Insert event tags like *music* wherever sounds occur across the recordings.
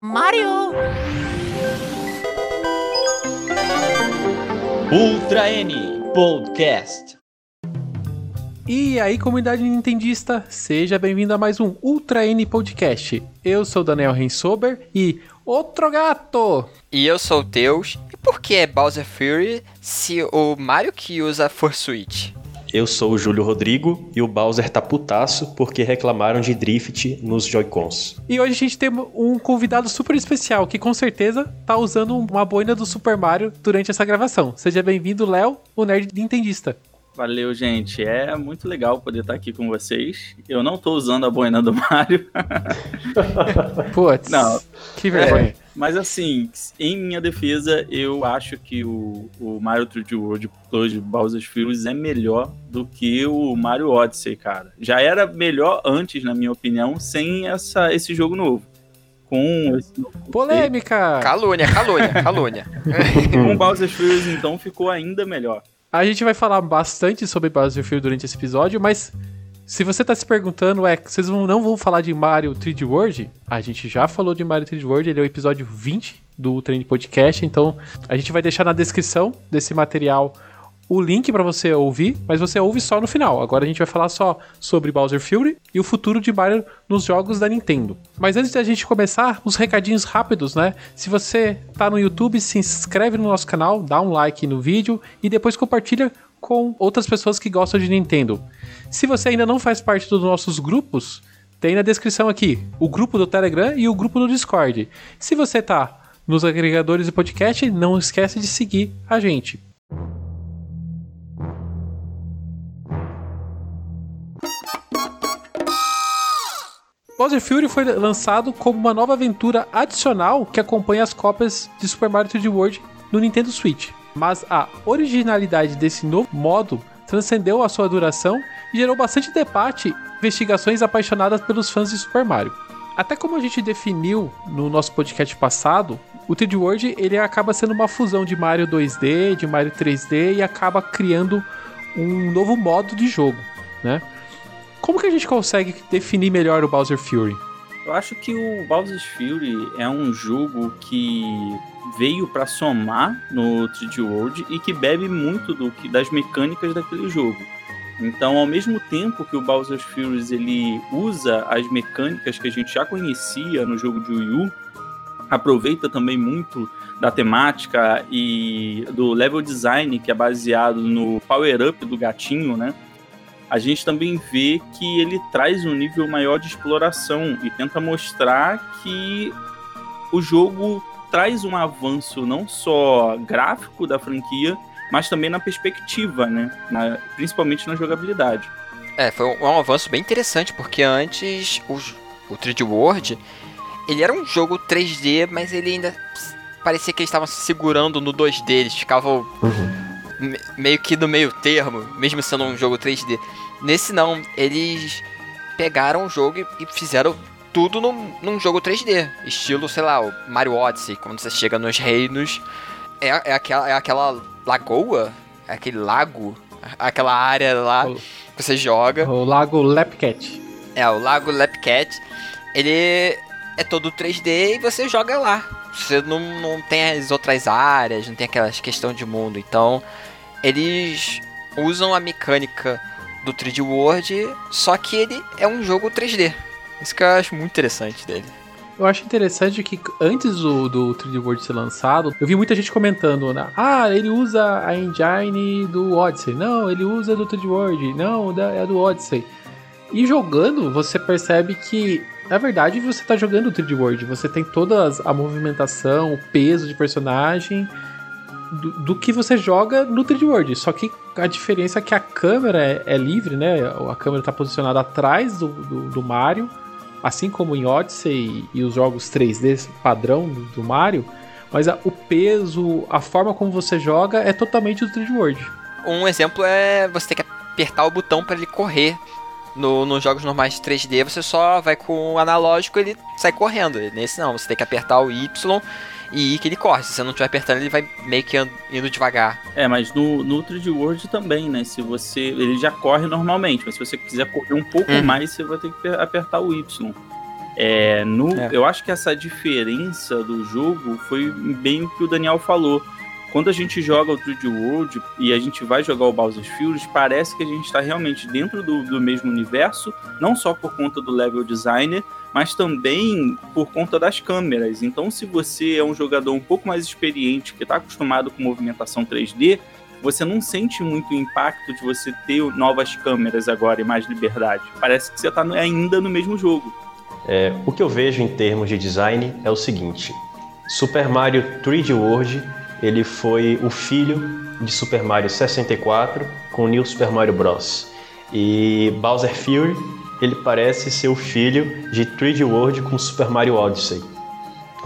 Mario! Ultra N Podcast. E aí, comunidade nintendista, seja bem-vindo a mais um Ultra N Podcast. Eu sou Daniel Rensober e outro gato. E eu sou o Teus. E por que é Bowser Fury se o Mario que usa Force Switch? Eu sou o Júlio Rodrigo e o Bowser tá putaço porque reclamaram de drift nos Joy-Cons. E hoje a gente tem um convidado super especial que com certeza tá usando uma boina do Super Mario durante essa gravação. Seja bem-vindo, Léo, o nerd nintendista. Valeu, gente. É muito legal poder estar aqui com vocês. Eu não tô usando a boina do *laughs* Mario. Putz. Não. Que vergonha. É. Mas assim, em minha defesa, eu acho que o, o Mario 3D World Plus Bowser's Fury é melhor do que o Mario Odyssey, cara. Já era melhor antes, na minha opinião, sem essa, esse jogo novo. Com esse novo Polêmica! Calúnia, calúnia, *laughs* calúnia. Com Bowser's Fury, então, ficou ainda melhor. A gente vai falar bastante sobre Bowser Fury durante esse episódio, mas se você tá se perguntando, é, vocês não vão falar de Mario 3D World? A gente já falou de Mario 3D World, ele é o episódio 20 do Trend Podcast, então a gente vai deixar na descrição desse material o link para você ouvir, mas você ouve só no final. Agora a gente vai falar só sobre Bowser Fury e o futuro de Mario nos jogos da Nintendo. Mas antes da gente começar, uns recadinhos rápidos, né? Se você tá no YouTube, se inscreve no nosso canal, dá um like no vídeo e depois compartilha com outras pessoas que gostam de Nintendo. Se você ainda não faz parte dos nossos grupos, tem na descrição aqui o grupo do Telegram e o grupo do Discord. Se você tá nos agregadores de podcast, não esquece de seguir a gente. Bowser Fury foi lançado como uma nova aventura adicional que acompanha as cópias de Super Mario 3D World no Nintendo Switch mas a originalidade desse novo modo transcendeu a sua duração e gerou bastante debate e investigações apaixonadas pelos fãs de Super Mario. Até como a gente definiu no nosso podcast passado, o 3D World ele acaba sendo uma fusão de Mario 2D, de Mario 3D e acaba criando um novo modo de jogo, né? Como que a gente consegue definir melhor o Bowser Fury? Eu acho que o Bowser's Fury é um jogo que veio para somar no 3D World e que bebe muito do que das mecânicas daquele jogo. Então, ao mesmo tempo que o Bowser's Fury ele usa as mecânicas que a gente já conhecia no jogo de Wii U, aproveita também muito da temática e do level design que é baseado no power up do gatinho, né? A gente também vê que ele traz um nível maior de exploração e tenta mostrar que o jogo traz um avanço não só gráfico da franquia, mas também na perspectiva, né? Na, principalmente na jogabilidade. É, foi um, um avanço bem interessante, porque antes o, o 3D World, ele era um jogo 3D, mas ele ainda parecia que eles estavam se segurando no 2D, eles ficavam uhum. Meio que no meio termo, mesmo sendo um jogo 3D. Nesse não, eles pegaram o jogo e fizeram tudo num, num jogo 3D, estilo, sei lá, o Mario Odyssey, quando você chega nos reinos, é, é, aquela, é aquela lagoa, é aquele lago, aquela área lá o, que você joga. O lago Lapcat. É, o lago Lapcat, ele é todo 3D e você joga lá. Você não, não tem as outras áreas, não tem aquelas questão de mundo. Então, eles usam a mecânica do 3D World, só que ele é um jogo 3D. Isso que eu acho muito interessante dele. Eu acho interessante que antes do, do 3D World ser lançado, eu vi muita gente comentando, né? Ah, ele usa a engine do Odyssey. Não, ele usa do 3D World. Não, é do Odyssey. E jogando, você percebe que, na verdade, você está jogando o 3D World. Você tem toda a movimentação, o peso de personagem do, do, que você joga no 3D World. Só que a diferença é que a câmera é, é livre, né? A câmera está posicionada atrás do, do, do Mario assim como em Odyssey e os jogos 3D padrão do Mario, mas a, o peso, a forma como você joga é totalmente do 3D World. Um exemplo é você ter que apertar o botão para ele correr. No, nos jogos normais de 3D você só vai com o analógico ele sai correndo. Nesse não, você tem que apertar o Y e ir que ele corre. Se você não estiver apertando, ele vai meio que indo devagar. É, mas no, no 3D World também, né? Se você. Ele já corre normalmente, mas se você quiser correr um pouco uhum. mais, você vai ter que apertar o Y. É, no, É. Eu acho que essa diferença do jogo foi bem o que o Daniel falou. Quando a gente joga o 3D World e a gente vai jogar o Bowser's Fury, parece que a gente está realmente dentro do, do mesmo universo, não só por conta do level designer, mas também por conta das câmeras. Então, se você é um jogador um pouco mais experiente, que está acostumado com movimentação 3D, você não sente muito o impacto de você ter novas câmeras agora e mais liberdade. Parece que você está ainda no mesmo jogo. É, o que eu vejo em termos de design é o seguinte: Super Mario 3D World ele foi o filho de Super Mario 64 com New Super Mario Bros. E Bowser Fury ele parece ser o filho de 3D World com Super Mario Odyssey.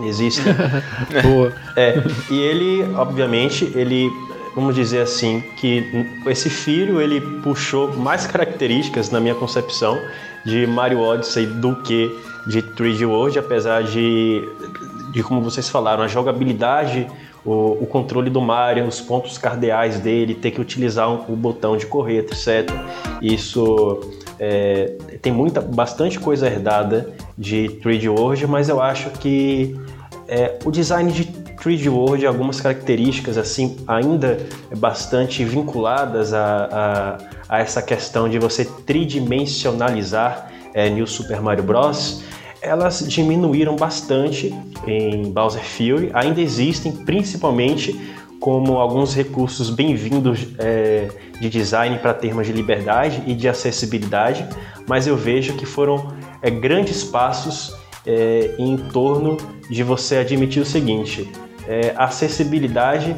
Existe *laughs* Boa. é, e ele, obviamente, ele, vamos dizer assim, que esse filho ele puxou mais características na minha concepção de Mario Odyssey do que de 3D World, apesar de, de como vocês falaram, a jogabilidade, o, o controle do Mario, os pontos cardeais dele, ter que utilizar um, o botão de correr, etc. Isso é, tem muita, bastante coisa herdada de 3D World, mas eu acho que é, o design de 3D World, algumas características assim ainda bastante vinculadas a, a, a essa questão de você tridimensionalizar é, New Super Mario Bros. Elas diminuíram bastante em Bowser Fury, ainda existem, principalmente como alguns recursos bem-vindos é, de design para termos de liberdade e de acessibilidade, mas eu vejo que foram é, grandes passos é, em torno de você admitir o seguinte: é, acessibilidade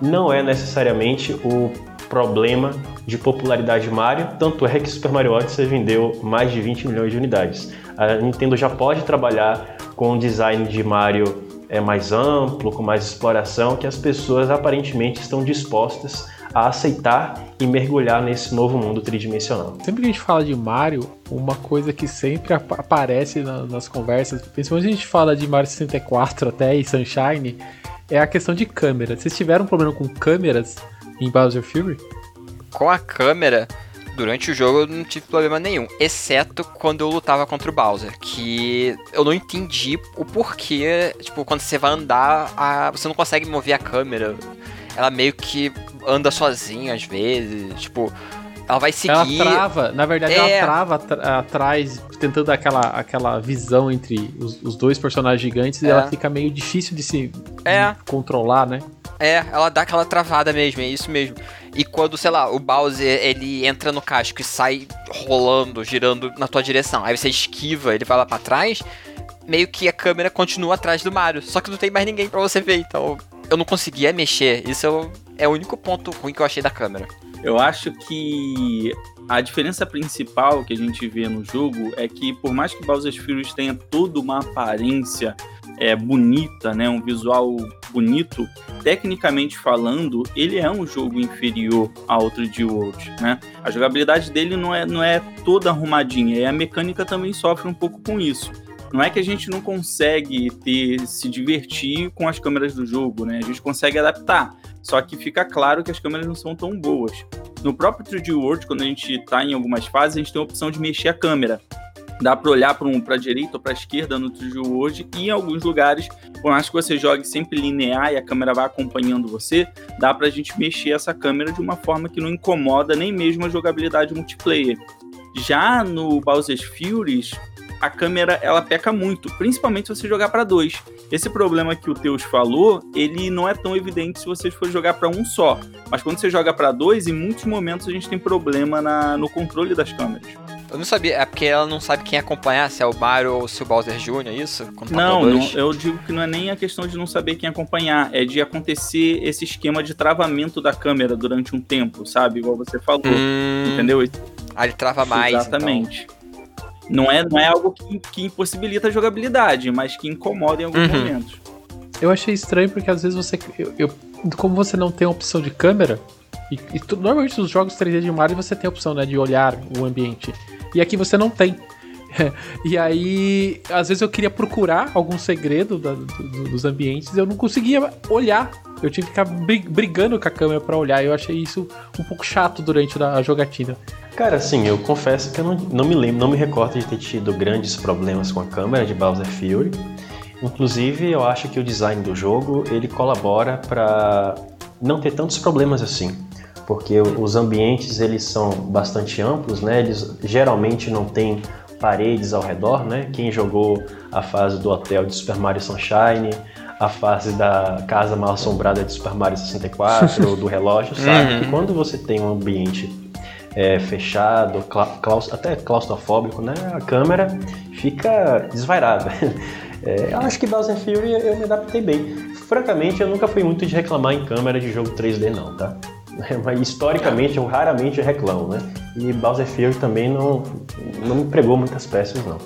não é necessariamente o problema de popularidade de Mario, tanto é que Super Mario Odyssey vendeu mais de 20 milhões de unidades. A Nintendo já pode trabalhar com um design de Mario é, mais amplo, com mais exploração, que as pessoas aparentemente estão dispostas a aceitar e mergulhar nesse novo mundo tridimensional. Sempre que a gente fala de Mario, uma coisa que sempre ap aparece na, nas conversas, principalmente a gente fala de Mario 64 *laughs* até e Sunshine, é a questão de câmera. Vocês tiveram um problema com câmeras em Bowser Fury? Com a câmera, durante o jogo eu não tive problema nenhum, exceto quando eu lutava contra o Bowser, que eu não entendi o porquê, tipo, quando você vai andar, a, você não consegue mover a câmera. Ela meio que anda sozinha às vezes, tipo, ela vai seguir. Ela trava, na verdade, É. ela trava atr- atrás, tentando dar aquela, aquela visão entre os, os dois personagens gigantes e É. ela fica meio difícil de se de É. controlar, né? É, ela dá aquela travada mesmo, é isso mesmo. E quando, sei lá, o Bowser ele entra no casco e sai rolando, girando na tua direção, aí você esquiva, ele vai lá pra trás, meio que a câmera continua atrás do Mario, só que não tem mais ninguém pra você ver, então eu não conseguia mexer. Isso é é o único ponto ruim que eu achei da câmera. Eu acho que a diferença principal que a gente vê no jogo é que, por mais que Bowser's Fury tenha toda uma aparência é, bonita, né, um visual bonito, tecnicamente falando, ele é um jogo inferior ao 3D World, né? A jogabilidade dele não é, não é toda arrumadinha, e a mecânica também sofre um pouco com isso. Não é que a gente não consegue ter, se divertir com as câmeras do jogo, né? A gente consegue adaptar. Só que fica claro que as câmeras não são tão boas. No próprio 3D World, quando a gente tá em algumas fases, a gente tem a opção de mexer a câmera. Dá para olhar para um, a direita ou para a esquerda no 3D World e em alguns lugares, por mais que você jogue sempre linear e a câmera vá acompanhando você, dá para a gente mexer essa câmera de uma forma que não incomoda nem mesmo a jogabilidade multiplayer. Já no Bowser's Furies, a câmera ela peca muito, principalmente se você jogar para dois. Esse problema que o Teus falou, ele não é tão evidente se você for jogar para um só. Mas quando você joga para dois, em muitos momentos a gente tem problema na- no controle das câmeras. Eu não sabia, é porque ela não sabe quem acompanhar, se é o Mario ou se é o Bowser Jr., isso? Quando tá Não, não, eu digo que não é nem a questão de não saber quem acompanhar, é de acontecer esse esquema de travamento da câmera durante um tempo, sabe? Igual você falou, Hum, entendeu? Aí ele trava mais. então. Exatamente. Não, é, não é algo que, que impossibilita a jogabilidade, mas que incomoda em alguns Uhum. momentos. Eu achei estranho porque às vezes você. Eu, eu- como você não tem a opção de câmera, e, e tu- normalmente nos jogos 3D de Mario você tem a opção né, de olhar o ambiente. E aqui você não tem. *laughs* e aí, às vezes eu queria procurar algum segredo da- do- do- dos ambientes eu não conseguia olhar eu tinha que ficar brig- brigando com a câmera pra olhar. Eu achei isso um pouco chato durante a jogatina. Cara, assim, eu confesso que eu não, não me lembro, não me recordo de ter tido grandes problemas com a câmera de Bowser Fury. Inclusive, eu acho que o design do jogo ele colabora para não ter tantos problemas assim, porque os ambientes eles são bastante amplos, né? Eles geralmente não têm paredes ao redor, né? Quem jogou a fase do hotel de Super Mario Sunshine, a fase da casa mal assombrada de Super Mario 64 ou do *laughs* relógio, sabe? Uhum. Que quando você tem um ambiente é, fechado, cla- claus- até claustrofóbico, né? A câmera fica desvairada. *laughs* É, eu acho que Bowser Fury eu me adaptei bem. Francamente, eu nunca fui muito de reclamar em câmera de jogo 3D, não, tá? Mas historicamente eu raramente reclamo, né? E Bowser Fury também não, não me pregou muitas peças, não.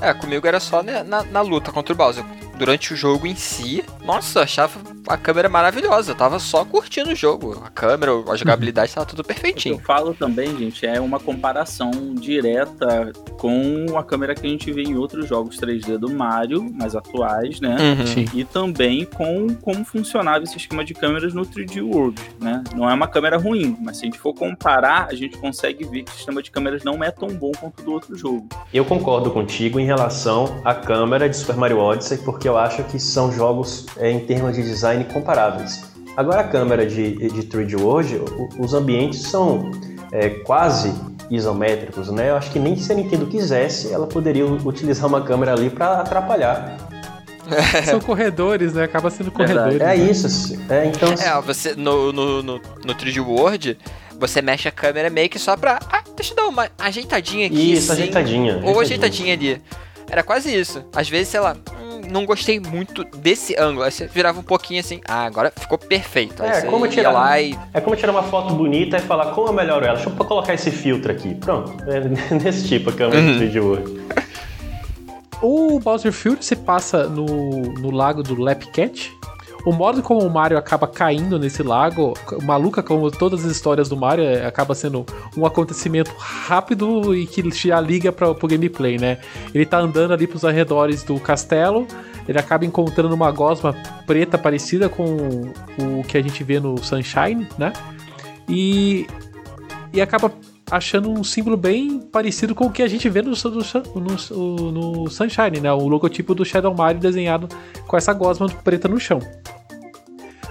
É, comigo era só né, na, na luta contra o Bowser. Durante o jogo em si, nossa, eu achava a câmera maravilhosa. Eu tava só curtindo o jogo. A câmera, a jogabilidade tava tudo O que eu perfeitinho. falo também, gente, é uma comparação direta com a câmera que a gente vê em outros jogos 3D do Mario, mais atuais, né? Uhum. E também com como funcionava esse esquema de câmeras no 3D World, né? Não é uma câmera ruim, mas se a gente for comparar, a gente consegue ver que o sistema de câmeras não é tão bom quanto o do outro jogo. Eu concordo contigo em relação à câmera de Super Mario Odyssey, porque eu acho que são jogos é, em termos de design comparáveis. Agora a câmera de, de 3D World, os ambientes são é, quase isométricos, né? Eu acho que nem se a Nintendo quisesse, ela poderia utilizar uma câmera ali para atrapalhar. *laughs* São corredores, né? Acaba sendo corredores. É né? isso, assim. é, então É, você no, no, no, no 3D World, você mexe a câmera meio que só pra. Ah, deixa eu dar uma ajeitadinha aqui. isso, assim, ajeitadinha. Ou ajeitadinha ali. Era quase isso. Às vezes, sei lá, não gostei muito desse ângulo. Aí você virava um pouquinho assim, ah, agora ficou perfeito. Aí É, como ia tirar- lá e. É como tirar uma foto bonita e falar como eu melhoro ela. Deixa eu colocar esse filtro aqui. Pronto. *laughs* É nesse tipo a câmera Uhum. de 3D World. O Bowser Fury você passa no, no lago do Lapcat. O modo como o Mario acaba caindo nesse lago, maluca como todas as histórias do Mario, é, acaba sendo um acontecimento rápido e que já liga para pro gameplay, né? Ele tá andando ali pros arredores do castelo, ele acaba encontrando uma gosma preta parecida com o que a gente vê no Sunshine, né? E, e acaba achando um símbolo bem parecido com o que a gente vê no, no, no, no Sunshine, né? O logotipo do Shadow Mario desenhado com essa gosma preta no chão.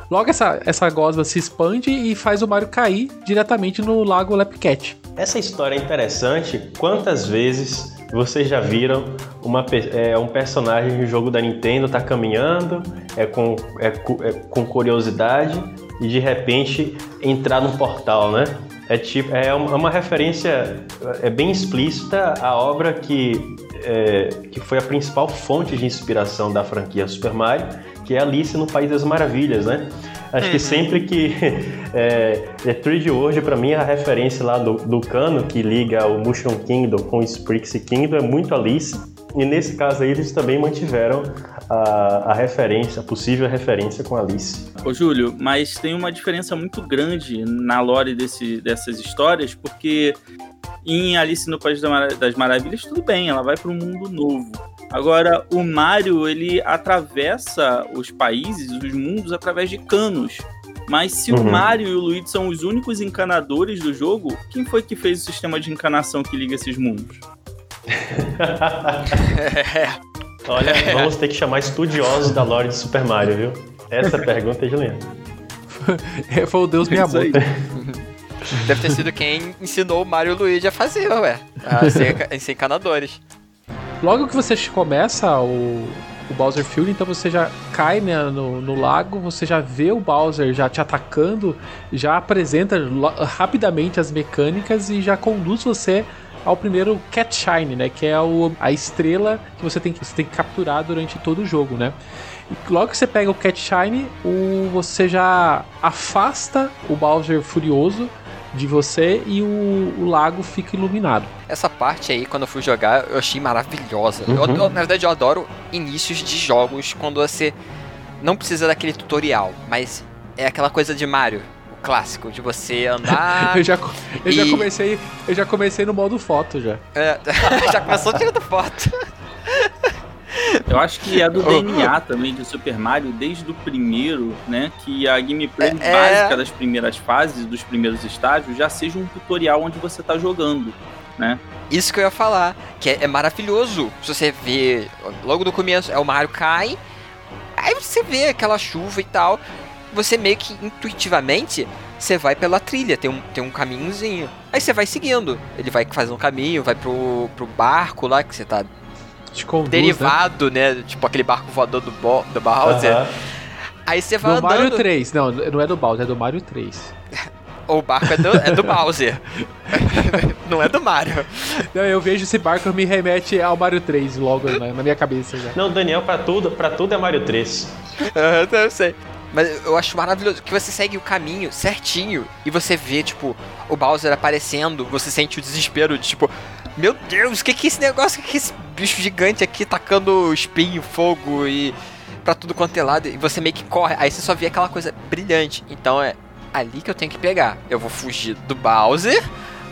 Logo essa, essa gosma se expande e faz o Mario cair diretamente no lago Lapcat. Essa história é interessante. Quantas vezes vocês já viram uma, é, um personagem de jogo da Nintendo tá caminhando, é com, é, é com curiosidade e de repente entrar num portal, né? É tipo é uma, é uma referência é bem explícita à obra que é, que foi a principal fonte de inspiração da franquia Super Mario, que é Alice no País das Maravilhas, né? Acho que sempre que *laughs* é, é 3D World, pra mim, a referência lá do, do cano que liga o Mushroom Kingdom com o Sprixie Kingdom é muito Alice. E nesse caso aí, eles também mantiveram a, a referência, a possível referência com Alice. Ô, Júlio, mas tem uma diferença muito grande na lore desse, dessas histórias, porque em Alice no País das Maravilhas, tudo bem, ela vai para um mundo novo. Agora, o Mario, ele atravessa os países, os mundos, através de canos. Mas se o Uhum. Mario e o Luigi são os únicos encanadores do jogo, quem foi que fez o sistema de encanação que liga esses mundos? *laughs* Olha, *laughs* vamos ter que chamar estudiosos da lore de Super Mario, viu? Essa pergunta é de Leandro. Foi o Deus aí. Miyamoto. *laughs* Deve ter sido quem ensinou o Mario e o Luigi a fazer, ué. A ser, encanadores. Logo que você começa o, o Bowser Fury, então você já cai né, no, no lago, você já vê o Bowser já te atacando, já apresenta rapidamente as mecânicas e já conduz você ao primeiro Cat Shine, né? Que é o, a estrela que você tem, que você tem que capturar durante todo o jogo, né? E logo que você pega o Cat Shine, o, você já afasta o Bowser Furioso de você e o, o lago fica iluminado. Essa parte aí, quando eu fui jogar, eu achei maravilhosa. Eu- Uhum. eu- na verdade, eu adoro inícios de jogos quando você não precisa daquele tutorial, mas é aquela coisa de Mario, clássico, de você *laughs* andar. eu já, eu já e- comecei, eu já comecei no modo foto já. É, *laughs* já começou tirando foto. *laughs* Eu acho que é do DNA também de Super Mario, desde o primeiro, né? Que a gameplay É- básica é. das primeiras fases, dos primeiros estágios, já seja um tutorial onde você tá jogando, né? Isso que eu ia falar, que é, é maravilhoso. Se você vê, logo no começo, é o Mario cai, aí você vê aquela chuva e tal, você meio que intuitivamente, você vai pela trilha, tem um, tem um caminhozinho. Aí você vai seguindo, ele vai fazendo um caminho, vai pro, pro barco lá, que você tá Te conduz, né? derivado, né? Tipo aquele barco voador do, Bo, do Bowser. Aham. Aí você vai Do andando... Mario 3. Não, não é do Bowser, é do Mario 3. *laughs* O barco é do, é do Bowser. *laughs* Não é do Mario. Não, eu vejo esse barco me remete ao Mario 3 logo na, na minha cabeça já. Não, Daniel, pra tudo, pra tudo é Mario 3. Aham, eu sei. Mas eu acho maravilhoso que você segue o caminho certinho e você vê, tipo, o Bowser aparecendo, você sente o desespero de, tipo, meu Deus, o que que é esse negócio? O que que é esse bicho gigante aqui tacando espinho, fogo e pra tudo quanto é lado? E você meio que corre, aí você só vê aquela coisa brilhante. Então é ali que eu tenho que pegar. Eu vou fugir do Bowser,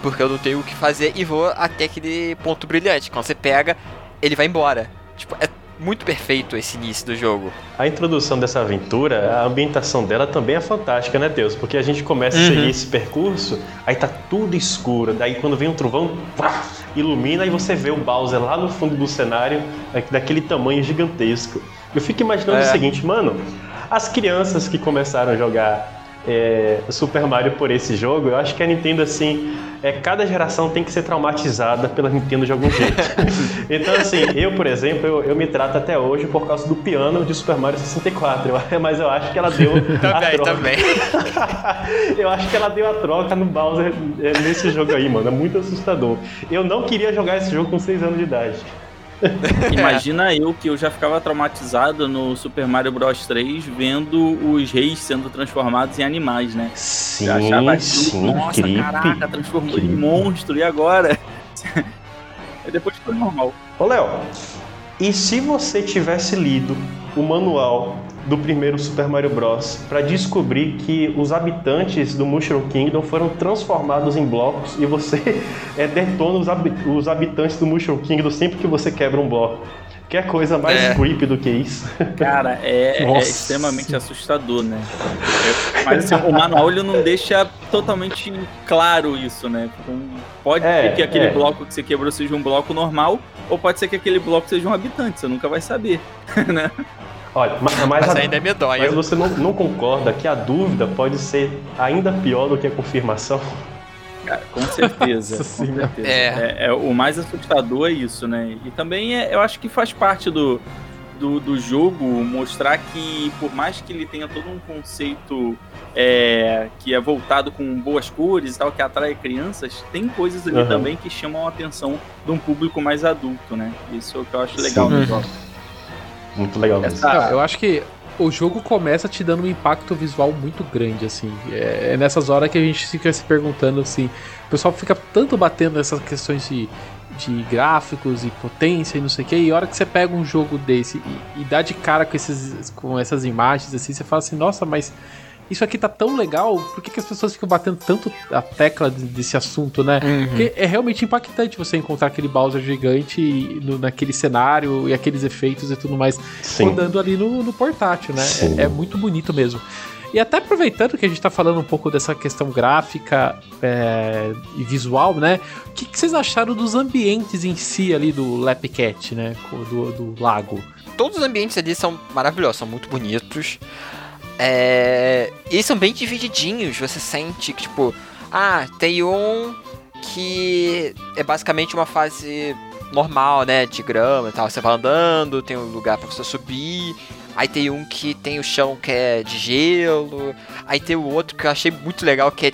porque eu não tenho o que fazer, e vou até aquele ponto brilhante. Quando você pega, ele vai embora. Tipo, é muito perfeito esse início do jogo. A introdução dessa aventura, a ambientação dela também é fantástica, né, Deus? Porque a gente começa a Uhum. seguir esse percurso, aí tá tudo escuro, daí quando vem um trovão, pá, ilumina e você vê o Bowser lá no fundo do cenário, daquele tamanho gigantesco. Eu fico imaginando É. o seguinte, mano, as crianças que começaram a jogar é, Super Mario por esse jogo, eu acho que a Nintendo, assim, é, cada geração tem que ser traumatizada pela Nintendo de algum jeito. *laughs* então, assim, eu, por exemplo, eu, eu me trato até hoje por causa do piano de Super Mario 64, eu- mas eu acho que ela deu *laughs* a troca. *laughs* eu acho que ela deu a troca no Bowser é, nesse jogo aí, mano, é muito assustador. Eu não queria jogar esse jogo com 6 anos de idade. *laughs* Imagina eu que eu já ficava traumatizado no Super Mario Bros 3 vendo os reis sendo transformados em animais, né? Sim, Eu achava aquilo, sim, nossa, creepy. caraca, transformou em creepy. monstro, e agora? *laughs* Aí depois foi normal. Ô, Léo, e se você tivesse lido o manual do primeiro Super Mario Bros. para descobrir que os habitantes do Mushroom Kingdom foram transformados em blocos e você *laughs* é, detona os, habi- os habitantes do Mushroom Kingdom sempre que você quebra um bloco? Que coisa mais É. creepy do que isso? Cara, é, é extremamente assustador, né? É, Mas assim, o manual ele não deixa totalmente claro isso, né? Então, pode É, ser que aquele é. bloco que você quebrou seja um bloco normal, ou pode ser que aquele bloco seja um habitante, você nunca vai saber, *laughs* né? Olha, ma- mas, Mas a- ainda é medonho. mas você não, não concorda que a dúvida pode ser ainda pior do que a confirmação? Cara, com certeza. Nossa com certeza. É. É, é, o mais assustador é isso, né? E também é, eu acho que faz parte do, do, do jogo mostrar que, por mais que ele tenha todo um conceito é, que é voltado com boas cores e tal, que atrai crianças, tem coisas ali Aham. também que chamam a atenção de um público mais adulto, né? Isso é o que eu acho legal Sim. no jogo. Muito legal mesmo. Essa- eu acho que o jogo começa te dando um impacto visual muito grande, assim. É, é nessas horas que a gente fica se perguntando, assim. O pessoal fica tanto batendo nessas questões de, de gráficos e potência e não sei o que, e a hora que você pega um jogo desse e, e dá de cara com, esses, com essas imagens, assim, você fala assim, nossa, mas isso aqui tá tão legal, por que, que as pessoas ficam batendo tanto a tecla de- desse assunto, né? Uhum. Porque é realmente impactante você encontrar aquele Bowser gigante e- no- naquele cenário e aqueles efeitos e tudo mais Sim. rodando ali no, no portátil, né? É, é muito bonito mesmo. E até aproveitando que a gente tá falando um pouco dessa questão gráfica é, e visual, né? O que, que vocês acharam dos ambientes em si ali do Lapcat, né? Do, do lago? Todos os ambientes ali são maravilhosos, são muito bonitos. É... E são bem divididinhos. Você sente que, tipo, ah, tem um que é basicamente uma fase normal, né? De grama e tal. Você vai andando, tem um lugar pra você subir. Aí tem um que tem o chão que é de gelo. Aí tem o outro que eu achei muito legal que é.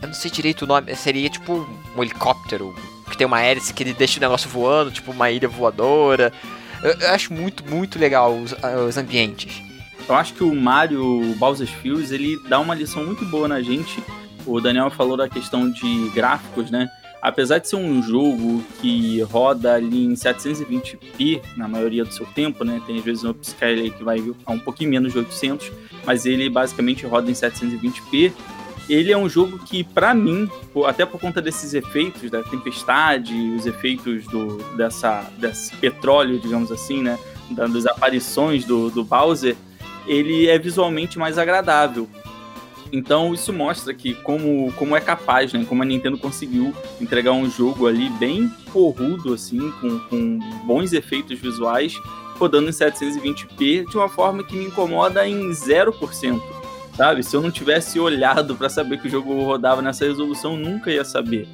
Eu não sei direito o nome, seria tipo um helicóptero. Que tem uma hélice que ele deixa o negócio voando, tipo uma ilha voadora. Eu, eu acho muito, muito legal os, os ambientes. Eu acho que o Mario Bowser's Fury ele dá uma lição muito boa na gente. O Daniel falou da questão de gráficos, né? Apesar de ser um jogo que roda ali em 720p na maioria do seu tempo, né? Tem às vezes um upscale que vai a um pouquinho menos de 800, mas ele basicamente roda em 720p. Ele é um jogo que, pra mim, até por conta desses efeitos da tempestade, os efeitos do, dessa, desse petróleo, digamos assim, né? da, das aparições do, do Bowser, ele é visualmente mais agradável. Então isso mostra que como, como é capaz, né? Como a Nintendo conseguiu entregar um jogo ali bem porrudo, assim, com, com bons efeitos visuais, rodando em 720p de uma forma que me incomoda em 0%. Sabe? Se eu não tivesse olhado para saber que o jogo rodava nessa resolução, nunca ia saber.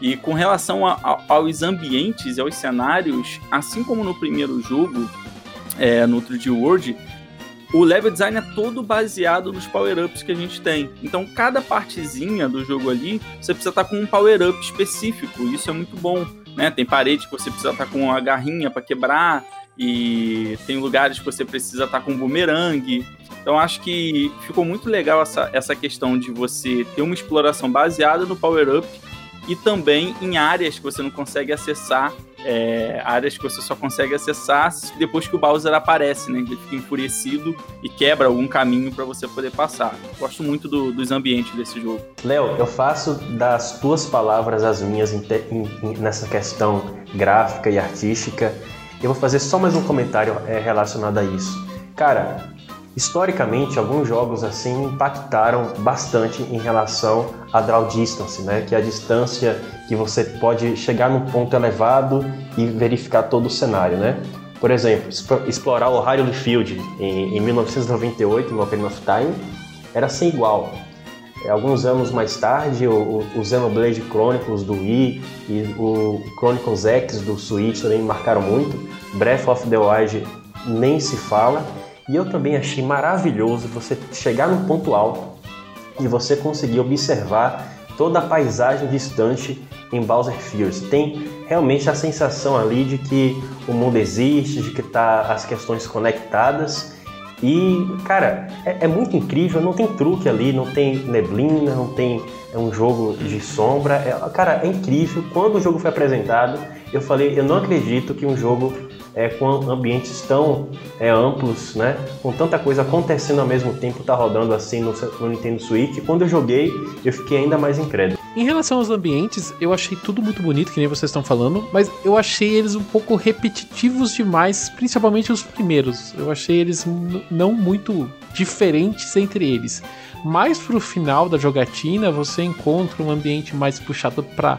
E com relação a, a, aos ambientes e aos cenários, assim como no primeiro jogo, é, no 3D World, o level design é todo baseado nos power-ups que a gente tem. Então, cada partezinha do jogo ali, você precisa estar com um power-up específico. Isso é muito bom. Né? Tem parede que você precisa estar com uma garrinha para quebrar, e tem lugares que você precisa estar com um bumerangue. Então, acho que ficou muito legal essa, essa questão de você ter uma exploração baseada no power-up e também em áreas que você não consegue acessar, é, áreas que você só consegue acessar depois que o Bowser aparece, né? Ele fica enfurecido e quebra algum caminho para você poder passar. Gosto muito do, dos ambientes desse jogo. Léo, eu faço das tuas palavras as minhas em, em, nessa questão gráfica e artística. Eu vou fazer só mais um comentário é, relacionado a isso. Cara, Historicamente, alguns jogos assim impactaram bastante em relação a draw distance, né? que é a distância que você pode chegar num ponto elevado e verificar todo o cenário. Né? Por exemplo, explorar o Hyrule Field em, em 1998, no Ocarina of Time, era sem igual. É, alguns anos mais tarde, o, o Xenoblade Chronicles do Wii e o Chronicles X do Switch também marcaram muito. Breath of the Wild nem se fala. E eu também achei maravilhoso você chegar num ponto alto e você conseguir observar toda a paisagem distante em Bowser Fields. Tem realmente a sensação ali de que o mundo existe, de que tá as questões conectadas. E, cara, é, é muito incrível, não tem truque ali, não tem neblina, não tem é um jogo de sombra. É, cara, é incrível. Quando o jogo foi apresentado, eu falei, eu não acredito que um jogo é, com ambientes tão é, amplos, né? Com tanta coisa acontecendo ao mesmo tempo, tá rodando assim no, no Nintendo Switch. Quando eu joguei, eu fiquei ainda mais incrédulo. Em relação aos ambientes, eu achei tudo muito bonito, que nem vocês estão falando, mas eu achei eles um pouco repetitivos demais, principalmente os primeiros. Eu achei eles não muito diferentes entre eles. Mais pro final da jogatina, você encontra um ambiente mais puxado para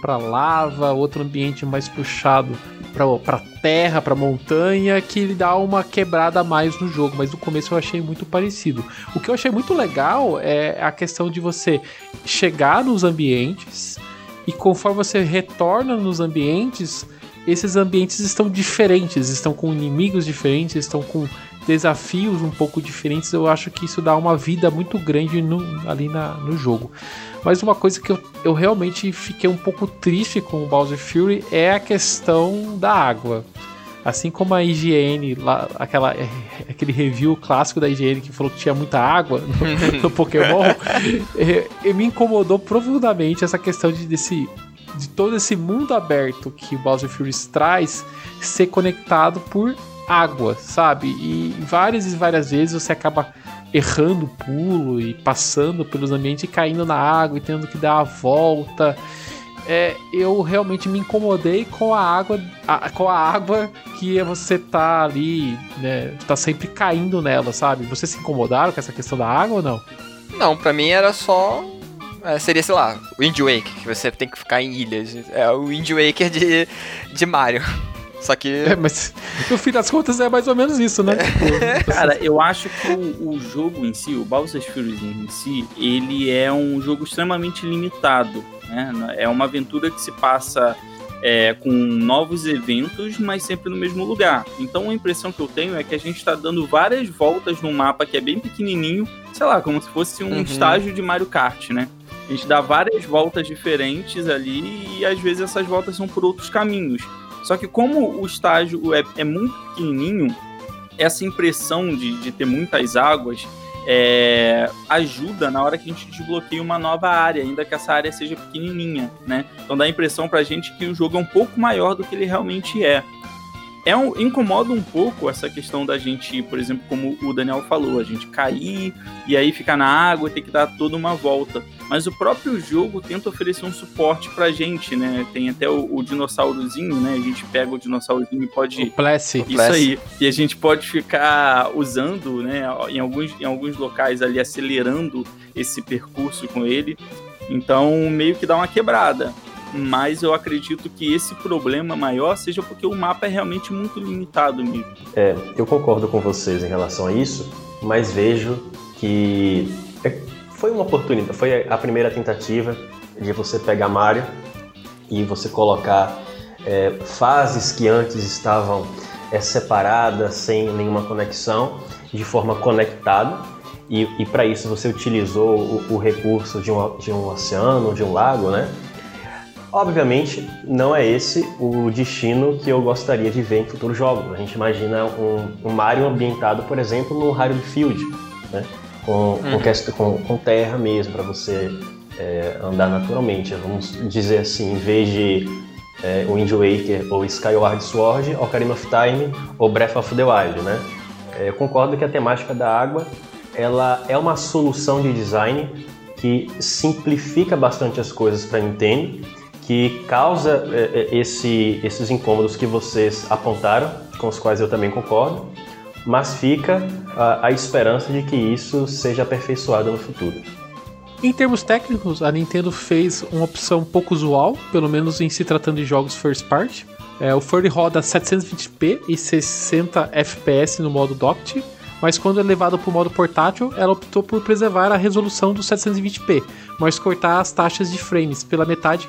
para lava, outro ambiente mais puxado para terra, para montanha, que ele dá uma quebrada a mais no jogo, mas no começo eu achei muito parecido. O que eu achei muito legal é a questão de você chegar nos ambientes e conforme você retorna nos ambientes, esses ambientes estão diferentes, estão com inimigos diferentes, estão com desafios um pouco diferentes. Eu acho que isso dá uma vida muito grande no, ali na, no jogo. Mas uma coisa que eu, eu realmente fiquei um pouco triste com o Bowser Fury é a questão da água. Assim como a IGN, lá, aquela, *laughs* aquele review clássico da IGN que falou que tinha muita água no, *laughs* no Pokémon, *laughs* é, me incomodou profundamente essa questão de, desse, de todo esse mundo aberto que o Bowser Fury traz ser conectado por água, sabe? E várias e várias vezes você acaba errando o pulo e passando pelos ambientes e caindo na água e tendo que dar a volta. É, eu realmente me incomodei com a água, a, com a água que você tá ali, né, tá sempre caindo nela, sabe? Vocês se incomodaram com essa questão da água ou não? Não, para mim era só é, seria, sei lá, o Wind Waker, que você tem que ficar em ilhas. É o Wind Waker de, de Mario. Só que. É, mas no fim das contas é mais ou menos isso, né? *laughs* Cara, eu acho que o, o, jogo em si, o Bowser's Fury em si, ele é um jogo extremamente limitado. Né? É uma aventura que se passa é, com novos eventos, mas sempre no mesmo lugar. Então a impressão que eu tenho é que a gente está dando várias voltas num mapa que é bem pequenininho, sei lá, como se fosse um uhum. estágio de Mario Kart, né? A gente dá várias voltas diferentes ali e às vezes essas voltas são por outros caminhos. Só que como o estágio é, é muito pequenininho, essa impressão de, de ter muitas águas é, ajuda na hora que a gente desbloqueia uma nova área, ainda que essa área seja pequenininha, né? Então dá a impressão pra gente que o jogo é um pouco maior do que ele realmente é. É um, incomoda um pouco essa questão da gente, por exemplo, como o Daniel falou, a gente cair e aí ficar na água e ter que dar toda uma volta. Mas o próprio jogo tenta oferecer um suporte pra gente, né? Tem até o, o dinossaurozinho, né? A gente pega o dinossaurozinho e pode. O Plessy. Isso aí. E a gente pode ficar usando, né? Em alguns, em alguns locais ali, acelerando esse percurso com ele. Então, meio que dá uma quebrada mas eu acredito que esse problema maior seja porque o mapa é realmente muito limitado mesmo. É, eu concordo com vocês em relação a isso, mas vejo que é, foi uma oportunidade, foi a primeira tentativa de você pegar Mario e você colocar é, fases que antes estavam é, separadas, sem nenhuma conexão, de forma conectada. E, e para isso você utilizou o, o recurso de um, de um oceano, de um lago, né? Obviamente, não é esse o destino que eu gostaria de ver em futuros jogos. A gente imagina um, um Mario ambientado, por exemplo, no Hyrule Field, né? com, uhum. com, com, terra mesmo, para você é, andar naturalmente. Vamos dizer assim, em vez de é, Wind Waker ou Skyward Sword, Ocarina of Time ou Breath of the Wild. Né? É, eu concordo que a temática da água ela é uma solução de design que simplifica bastante as coisas para Nintendo que causa é, é, esse, esses incômodos que vocês apontaram, com os quais eu também concordo, mas fica a, a esperança de que isso seja aperfeiçoado no futuro. Em termos técnicos, a Nintendo fez uma opção pouco usual, pelo menos em se tratando de jogos first party. É, o Furry roda 720p e 60 fps no modo docked, mas quando é levado para o modo portátil, ela optou por preservar a resolução do 720p, mas cortar as taxas de frames pela metade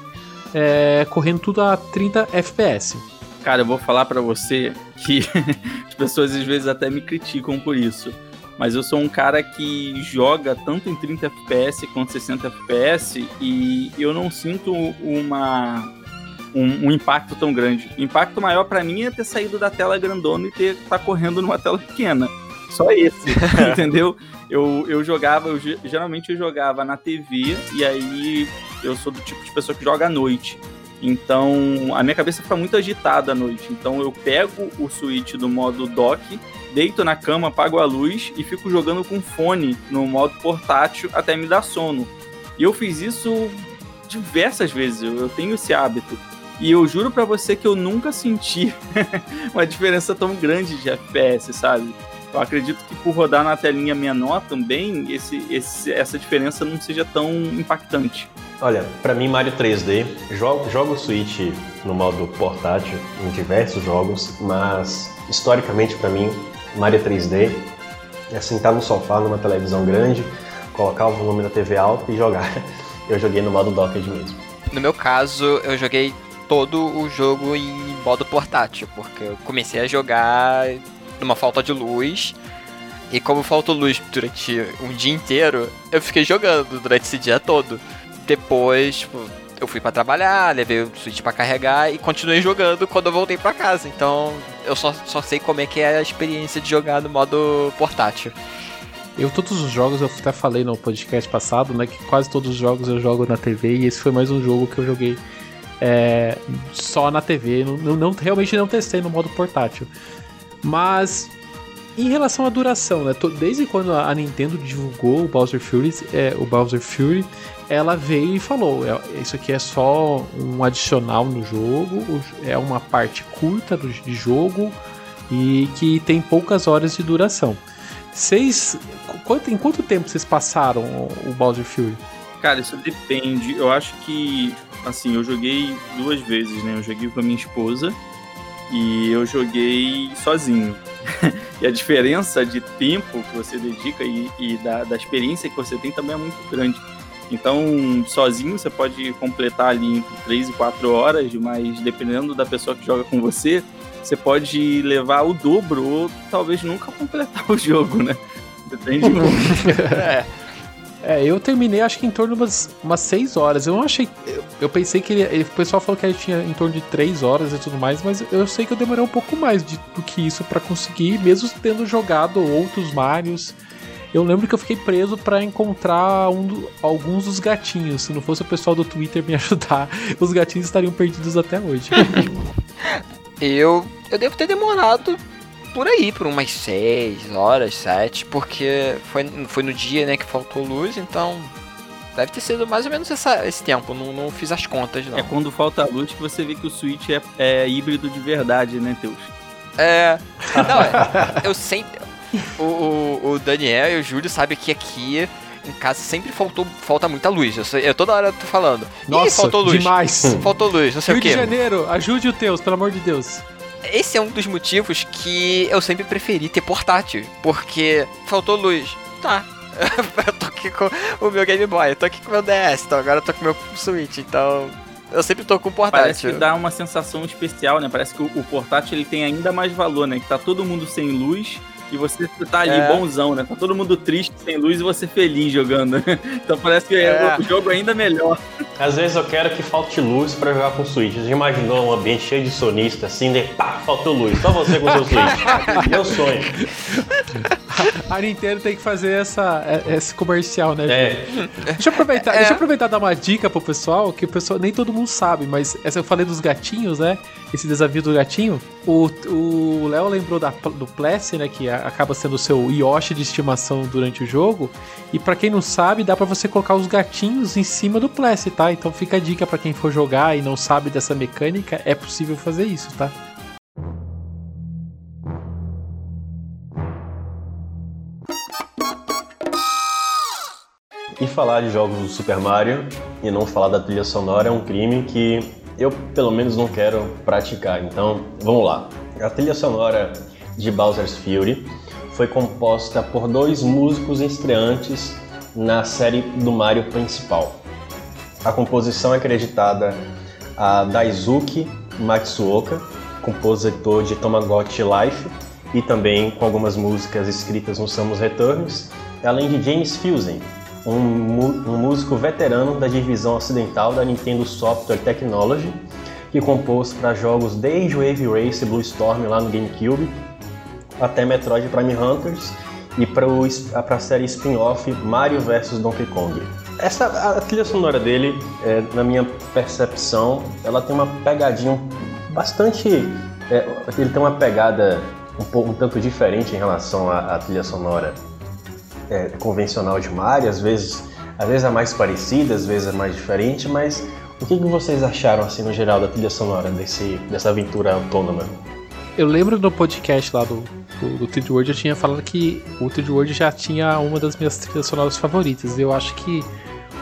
é, correndo tudo a 30 FPS. Cara, eu vou falar para você que *laughs* as pessoas às vezes até me criticam por isso. Mas eu sou um cara que joga tanto em 30 FPS quanto 60 FPS e eu não sinto uma um, um impacto tão grande. O impacto maior para mim é ter saído da tela grandona e ter tá correndo numa tela pequena. Só esse, *laughs* entendeu? Eu, eu jogava, eu, geralmente eu jogava na TV e aí eu sou do tipo de pessoa que joga à noite. Então, a minha cabeça fica muito agitada à noite. Então, eu pego o Switch do modo dock, deito na cama, apago a luz e fico jogando com fone no modo portátil até me dar sono. E eu fiz isso diversas vezes, eu tenho esse hábito. E eu juro para você que eu nunca senti *laughs* uma diferença tão grande de FPS, sabe? Eu acredito que por rodar na telinha menor também, esse, esse, essa diferença não seja tão impactante. Olha, para mim Mario 3D, jogo, jogo Switch no modo portátil em diversos jogos, mas historicamente para mim Mario 3D é sentar no sofá numa televisão grande, colocar o volume da TV alto e jogar. Eu joguei no modo docked mesmo. No meu caso, eu joguei todo o jogo em modo portátil, porque eu comecei a jogar numa falta de luz. E como faltou luz durante um dia inteiro, eu fiquei jogando durante esse dia todo. Depois, tipo, eu fui para trabalhar, levei o Switch para carregar e continuei jogando quando eu voltei para casa. Então, eu só, só sei como é que é a experiência de jogar no modo portátil. Eu, todos os jogos, eu até falei no podcast passado, né? Que quase todos os jogos eu jogo na TV e esse foi mais um jogo que eu joguei é, só na TV. Não, não, realmente não testei no modo portátil. Mas em relação à duração, né? Desde quando a Nintendo divulgou o Bowser Fury, é, o Bowser Fury, ela veio e falou: é, isso aqui é só um adicional no jogo, é uma parte curta de jogo e que tem poucas horas de duração. Vocês, quanto, em quanto tempo vocês passaram o Bowser Fury? Cara, isso depende. Eu acho que, assim, eu joguei duas vezes, né? Eu joguei com a minha esposa e eu joguei sozinho. *laughs* e a diferença de tempo que você dedica e, e da, da, experiência que você tem também é muito grande. Então, sozinho você pode completar ali entre 3 e 4 horas, mas dependendo da pessoa que joga com você, você pode levar o dobro ou talvez nunca completar *laughs* o jogo, né? Depende *laughs* muito. é. É, eu terminei acho que em torno de umas, umas 6 horas. Eu não achei. Eu, eu pensei que ele, ele, O pessoal falou que ele tinha em torno de 3 horas e tudo mais, mas eu sei que eu demorei um pouco mais de, do que isso para conseguir, mesmo tendo jogado outros Marios. Eu lembro que eu fiquei preso para encontrar um do, alguns dos gatinhos. Se não fosse o pessoal do Twitter me *laughs* ajudar, os gatinhos estariam perdidos até hoje. *laughs* eu eu devo ter demorado por aí, por umas 6 horas, 7, porque foi, foi no dia, né, que faltou luz, então deve ter sido mais ou menos essa, esse tempo, não, não fiz as contas, não. É quando falta luz que você vê que o Switch é, é híbrido de verdade, né, Teus? É. Não, é, eu sempre. O, o, o Daniel e o Júlio sabem que aqui em casa sempre faltou, falta muita luz. Eu, eu toda hora tô falando. Ih, Nossa, faltou luz. demais. Faltou luz, não sei Rio o de quê. Janeiro, ajude o Teus, pelo amor de Deus. Esse é um dos motivos que eu sempre preferi ter portátil. Porque faltou luz. Tá. *laughs* eu tô aqui com o meu Game Boy, eu tô aqui com o meu DS, então agora eu tô com o meu Switch, então. Eu sempre tô com o Parece que portátil. dá uma sensação especial, né? Parece que o, o portátil ele tem ainda mais valor, né? Que tá todo mundo sem luz e você tá ali É. bonzão, né? Tá todo mundo triste, sem luz e você feliz jogando. *laughs* então parece que É. o jogo é ainda melhor. Às vezes eu quero que falte luz pra jogar com o Switch. Você imaginou um ambiente cheio de sonista assim, de pá, faltou luz. Só você com seu Switch. Meu sonho. *laughs* A Nintendo tem que fazer essa, é- esse comercial, né? É, Deixa eu aproveitar, É. deixa eu aproveitar e dar uma dica pro pessoal, que o pessoal nem todo mundo sabe, mas essa eu falei dos gatinhos, né? Esse desafio do gatinho. O Léo lembrou da, do Plessy, né? Que acaba sendo o seu Yoshi de estimação durante o jogo. E pra quem não sabe, dá pra você colocar os gatinhos em cima do Plessy, tá? Então fica a dica pra quem for jogar e não sabe dessa mecânica, é possível fazer isso, tá? E falar de jogos do Super Mario e não falar da trilha sonora é um crime que eu, pelo menos, não quero praticar. Então, vamos lá. A trilha sonora de Bowser's Fury foi composta por dois músicos estreantes na série do Mario principal. A composição é acreditada a Daisuke Matsuoka, compositor de Tamagotchi Life, e também com algumas músicas escritas no Samus Returns, além de James Fusen, um, um músico veterano da divisão ocidental da Nintendo Software Technology, que compôs para jogos desde Wave Race e Blue Storm lá no GameCube, até Metroid Prime Hunters e para a série spin-off Mario vs Donkey Kong. Essa, a trilha sonora dele, é, na minha percepção, ela tem uma pegadinha bastante. é, ele tem uma pegada um, pouco, um tanto diferente em relação à, à trilha sonora é, convencional de Mario. Às vezes, às vezes é mais parecida, às vezes é mais diferente, mas o que, que vocês acharam, assim, no geral, da trilha sonora desse, dessa aventura autônoma? Eu lembro no podcast lá do, do, do 3D World, eu tinha falado que o 3D World já tinha uma das minhas trilhas sonoras favoritas. Eu acho que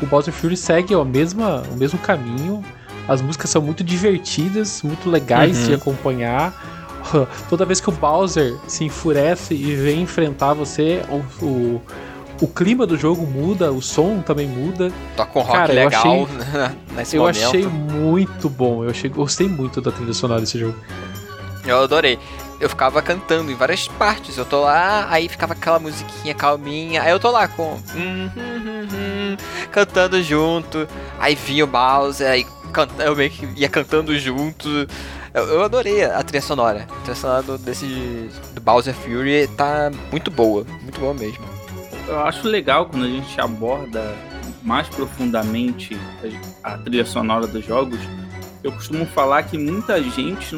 o Bowser Fury segue ó, a mesma, o mesmo caminho. As músicas são muito divertidas, muito legais Uhum. de acompanhar. *laughs* Toda vez que o Bowser se enfurece e vem enfrentar você, o, o, o clima do jogo muda, o som também muda. Toca um rock Cara, eu legal achei- *laughs* nesse eu momento. achei muito bom, eu achei, gostei muito da trilha sonora desse jogo. Eu adorei. Eu ficava cantando em várias partes. Eu tô lá, aí ficava aquela musiquinha calminha. Aí eu tô lá com. hum, hum, hum, cantando junto. Aí vinha o Bowser, aí canta, eu meio que ia cantando junto. Eu, eu adorei a trilha sonora. A trilha sonora do, desse, do Bowser Fury tá muito boa. Muito boa mesmo. Eu acho legal quando a gente aborda mais profundamente a trilha sonora dos jogos. Eu costumo falar que muita gente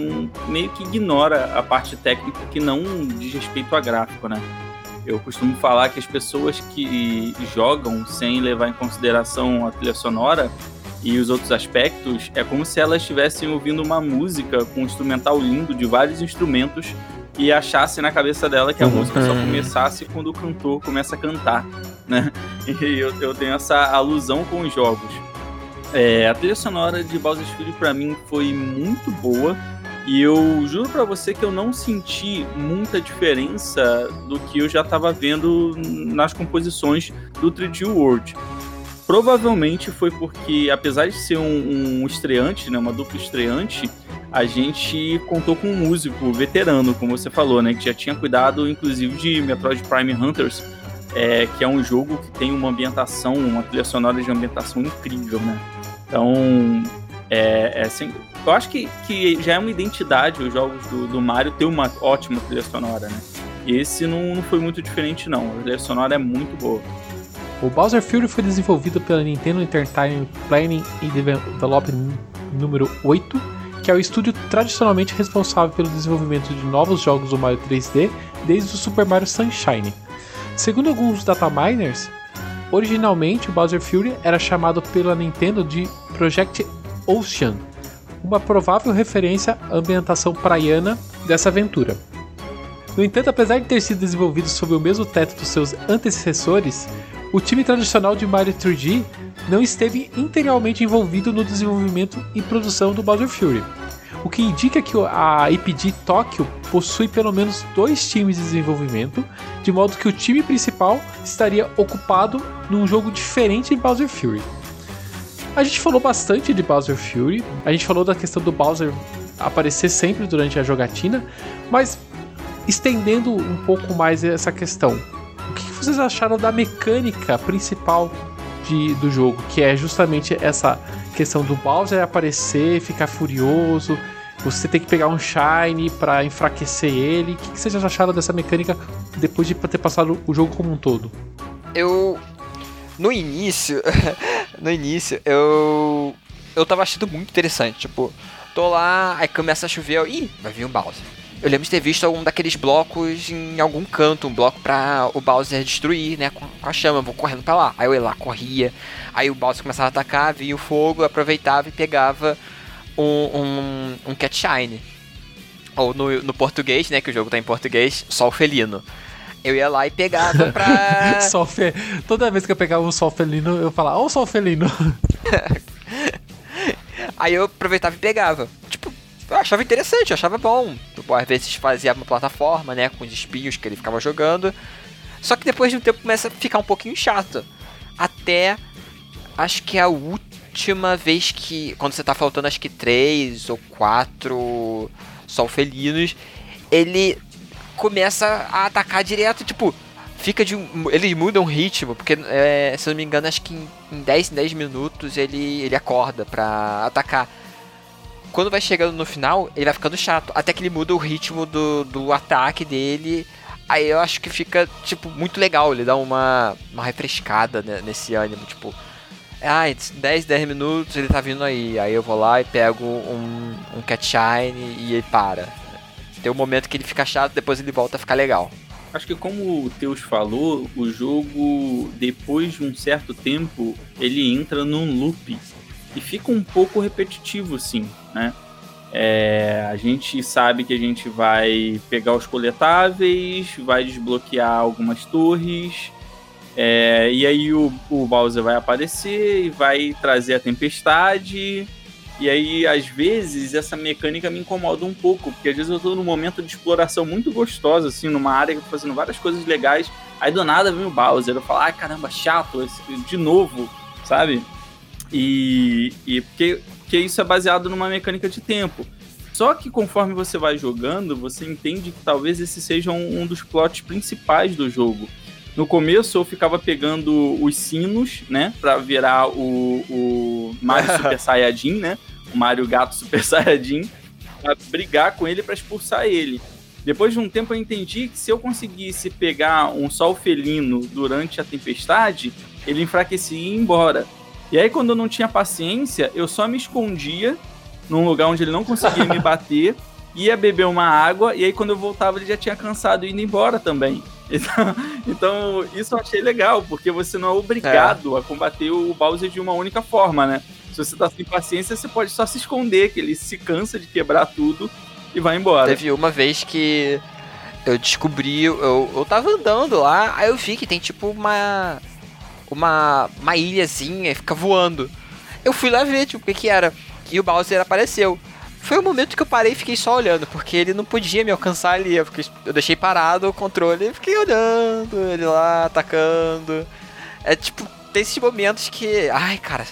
meio que ignora a parte técnica que não diz respeito a gráfico, né? Eu costumo falar que as pessoas que jogam sem levar em consideração a trilha sonora e os outros aspectos é como se elas estivessem ouvindo uma música com um instrumental lindo de vários instrumentos e achasse na cabeça dela que a Uhum. música só começasse quando o cantor começa a cantar, *laughs* né? E eu, eu tenho essa alusão com os jogos. É, a trilha sonora de Bowser's Fury pra mim foi muito boa e eu juro pra você que eu não senti muita diferença do que eu já tava vendo nas composições do 3D World. Provavelmente foi porque, apesar de ser um, um estreante, né, uma dupla estreante, a gente contou com um músico veterano, como você falou, né, que já tinha cuidado, inclusive, de Metroid Prime Hunters, é, que é um jogo que tem uma ambientação, uma trilha sonora de ambientação incrível, né? Então, é, é assim, eu acho que, que já é uma identidade os jogos do, do Mario ter uma ótima trilha sonora, né? E esse não, não foi muito diferente, não. A trilha sonora é muito boa. O Bowser Fury foi desenvolvido pela Nintendo Entertainment Planning e Development número 8 que é o estúdio tradicionalmente responsável pelo desenvolvimento de novos jogos do Mario 3D desde o Super Mario Sunshine. Segundo alguns dataminers, originalmente o Bowser Fury era chamado pela Nintendo de Project Ocean, uma provável referência à ambientação praiana dessa aventura. No entanto, apesar de ter sido desenvolvido sob o mesmo teto dos seus antecessores, o time tradicional de Mario 3D não esteve integralmente envolvido no desenvolvimento e produção do Bowser Fury, o que indica que a IPD Tokyo possui pelo menos dois times de desenvolvimento, de modo que o time principal estaria ocupado num jogo diferente de Bowser Fury. A gente falou bastante de Bowser Fury, a gente falou da questão do Bowser aparecer sempre durante a jogatina, mas estendendo um pouco mais essa questão, que vocês acharam da mecânica principal de, do jogo, que é justamente essa questão do Bowser aparecer, ficar furioso, você tem que pegar um Shine para enfraquecer ele. O que vocês acharam dessa mecânica depois de ter passado o jogo como um todo? Eu. No início. *laughs* no início, eu. Eu tava achando muito interessante. Tipo, tô lá, aí começa a chover. Ih, vai vir um Bowser. Eu lembro de ter visto algum daqueles blocos em algum canto, um bloco pra o Bowser destruir, né? Com, a chama, eu vou correndo pra lá. Aí eu ia lá, corria. Aí o Bowser começava a atacar, via o fogo, aproveitava e pegava um, um, um Cat Shine. Ou no, no português, né? Que o jogo tá em português, Sol Felino. Eu ia lá e pegava pra. *laughs* sol fe... Toda vez que eu pegava um sol felino, eu falava, ô oh, sol felino. *laughs* Aí eu aproveitava e pegava. Tipo, eu achava interessante, eu achava bom. Tipo, às vezes fazia uma plataforma, né, com os espinhos que ele ficava jogando. Só que depois de um tempo começa a ficar um pouquinho chato. Até acho que é a última vez que. Quando você tá faltando acho que três ou quatro sol felinos, ele começa a atacar direto, tipo, fica de um, eles mudam o ritmo, porque é, se eu não me engano, acho que em, em 10 em 10 minutos ele, ele acorda pra atacar quando vai chegando no final, ele vai ficando chato. Até que ele muda o ritmo do, do ataque dele. Aí eu acho que fica, tipo, muito legal. Ele dá uma, uma refrescada né, nesse ânimo. Tipo, ah, 10, 10 minutos ele tá vindo aí. Aí eu vou lá e pego um, um Cat Shine e ele para. Tem um momento que ele fica chato, depois ele volta a ficar legal. Acho que como o Teus falou, o jogo, depois de um certo tempo, ele entra num loop e fica um pouco repetitivo, sim, né? É, a gente sabe que a gente vai pegar os coletáveis, vai desbloquear algumas torres, é, e aí o, o Bowser vai aparecer e vai trazer a tempestade. E aí, às vezes, essa mecânica me incomoda um pouco, porque às vezes eu tô num momento de exploração muito gostosa, assim, numa área que eu tô fazendo várias coisas legais. Aí do nada vem o Bowser, eu falo, ai caramba, chato, de novo, sabe? E, e porque, porque isso é baseado numa mecânica de tempo. Só que conforme você vai jogando, você entende que talvez esse seja um, um dos plots principais do jogo. No começo eu ficava pegando os sinos, né, pra virar o, o Mario *laughs* Super Saiyajin, né, o Mario Gato Super *laughs* Saiyajin, pra brigar com ele para expulsar ele. Depois de um tempo eu entendi que se eu conseguisse pegar um sol felino durante a tempestade, ele enfraquecia e ia embora. E aí, quando eu não tinha paciência, eu só me escondia num lugar onde ele não conseguia me bater, *laughs* ia beber uma água, e aí quando eu voltava ele já tinha cansado e indo embora também. *laughs* Então, então, isso eu achei legal, porque você não é obrigado é. a combater o Bowser de uma única forma, né? Se você tá sem paciência, você pode só se esconder, que ele se cansa de quebrar tudo e vai embora. Teve uma vez que eu descobri, eu, eu tava andando lá, aí eu vi que tem tipo uma uma, uma ilhazinha e fica voando. Eu fui lá ver, tipo, o que que era. E o Bowser apareceu. Foi o momento que eu parei e fiquei só olhando, porque ele não podia me alcançar ali. Eu, fiquei, eu deixei parado o controle e fiquei olhando ele lá, atacando. É tipo, tem esses momentos que. Ai, cara,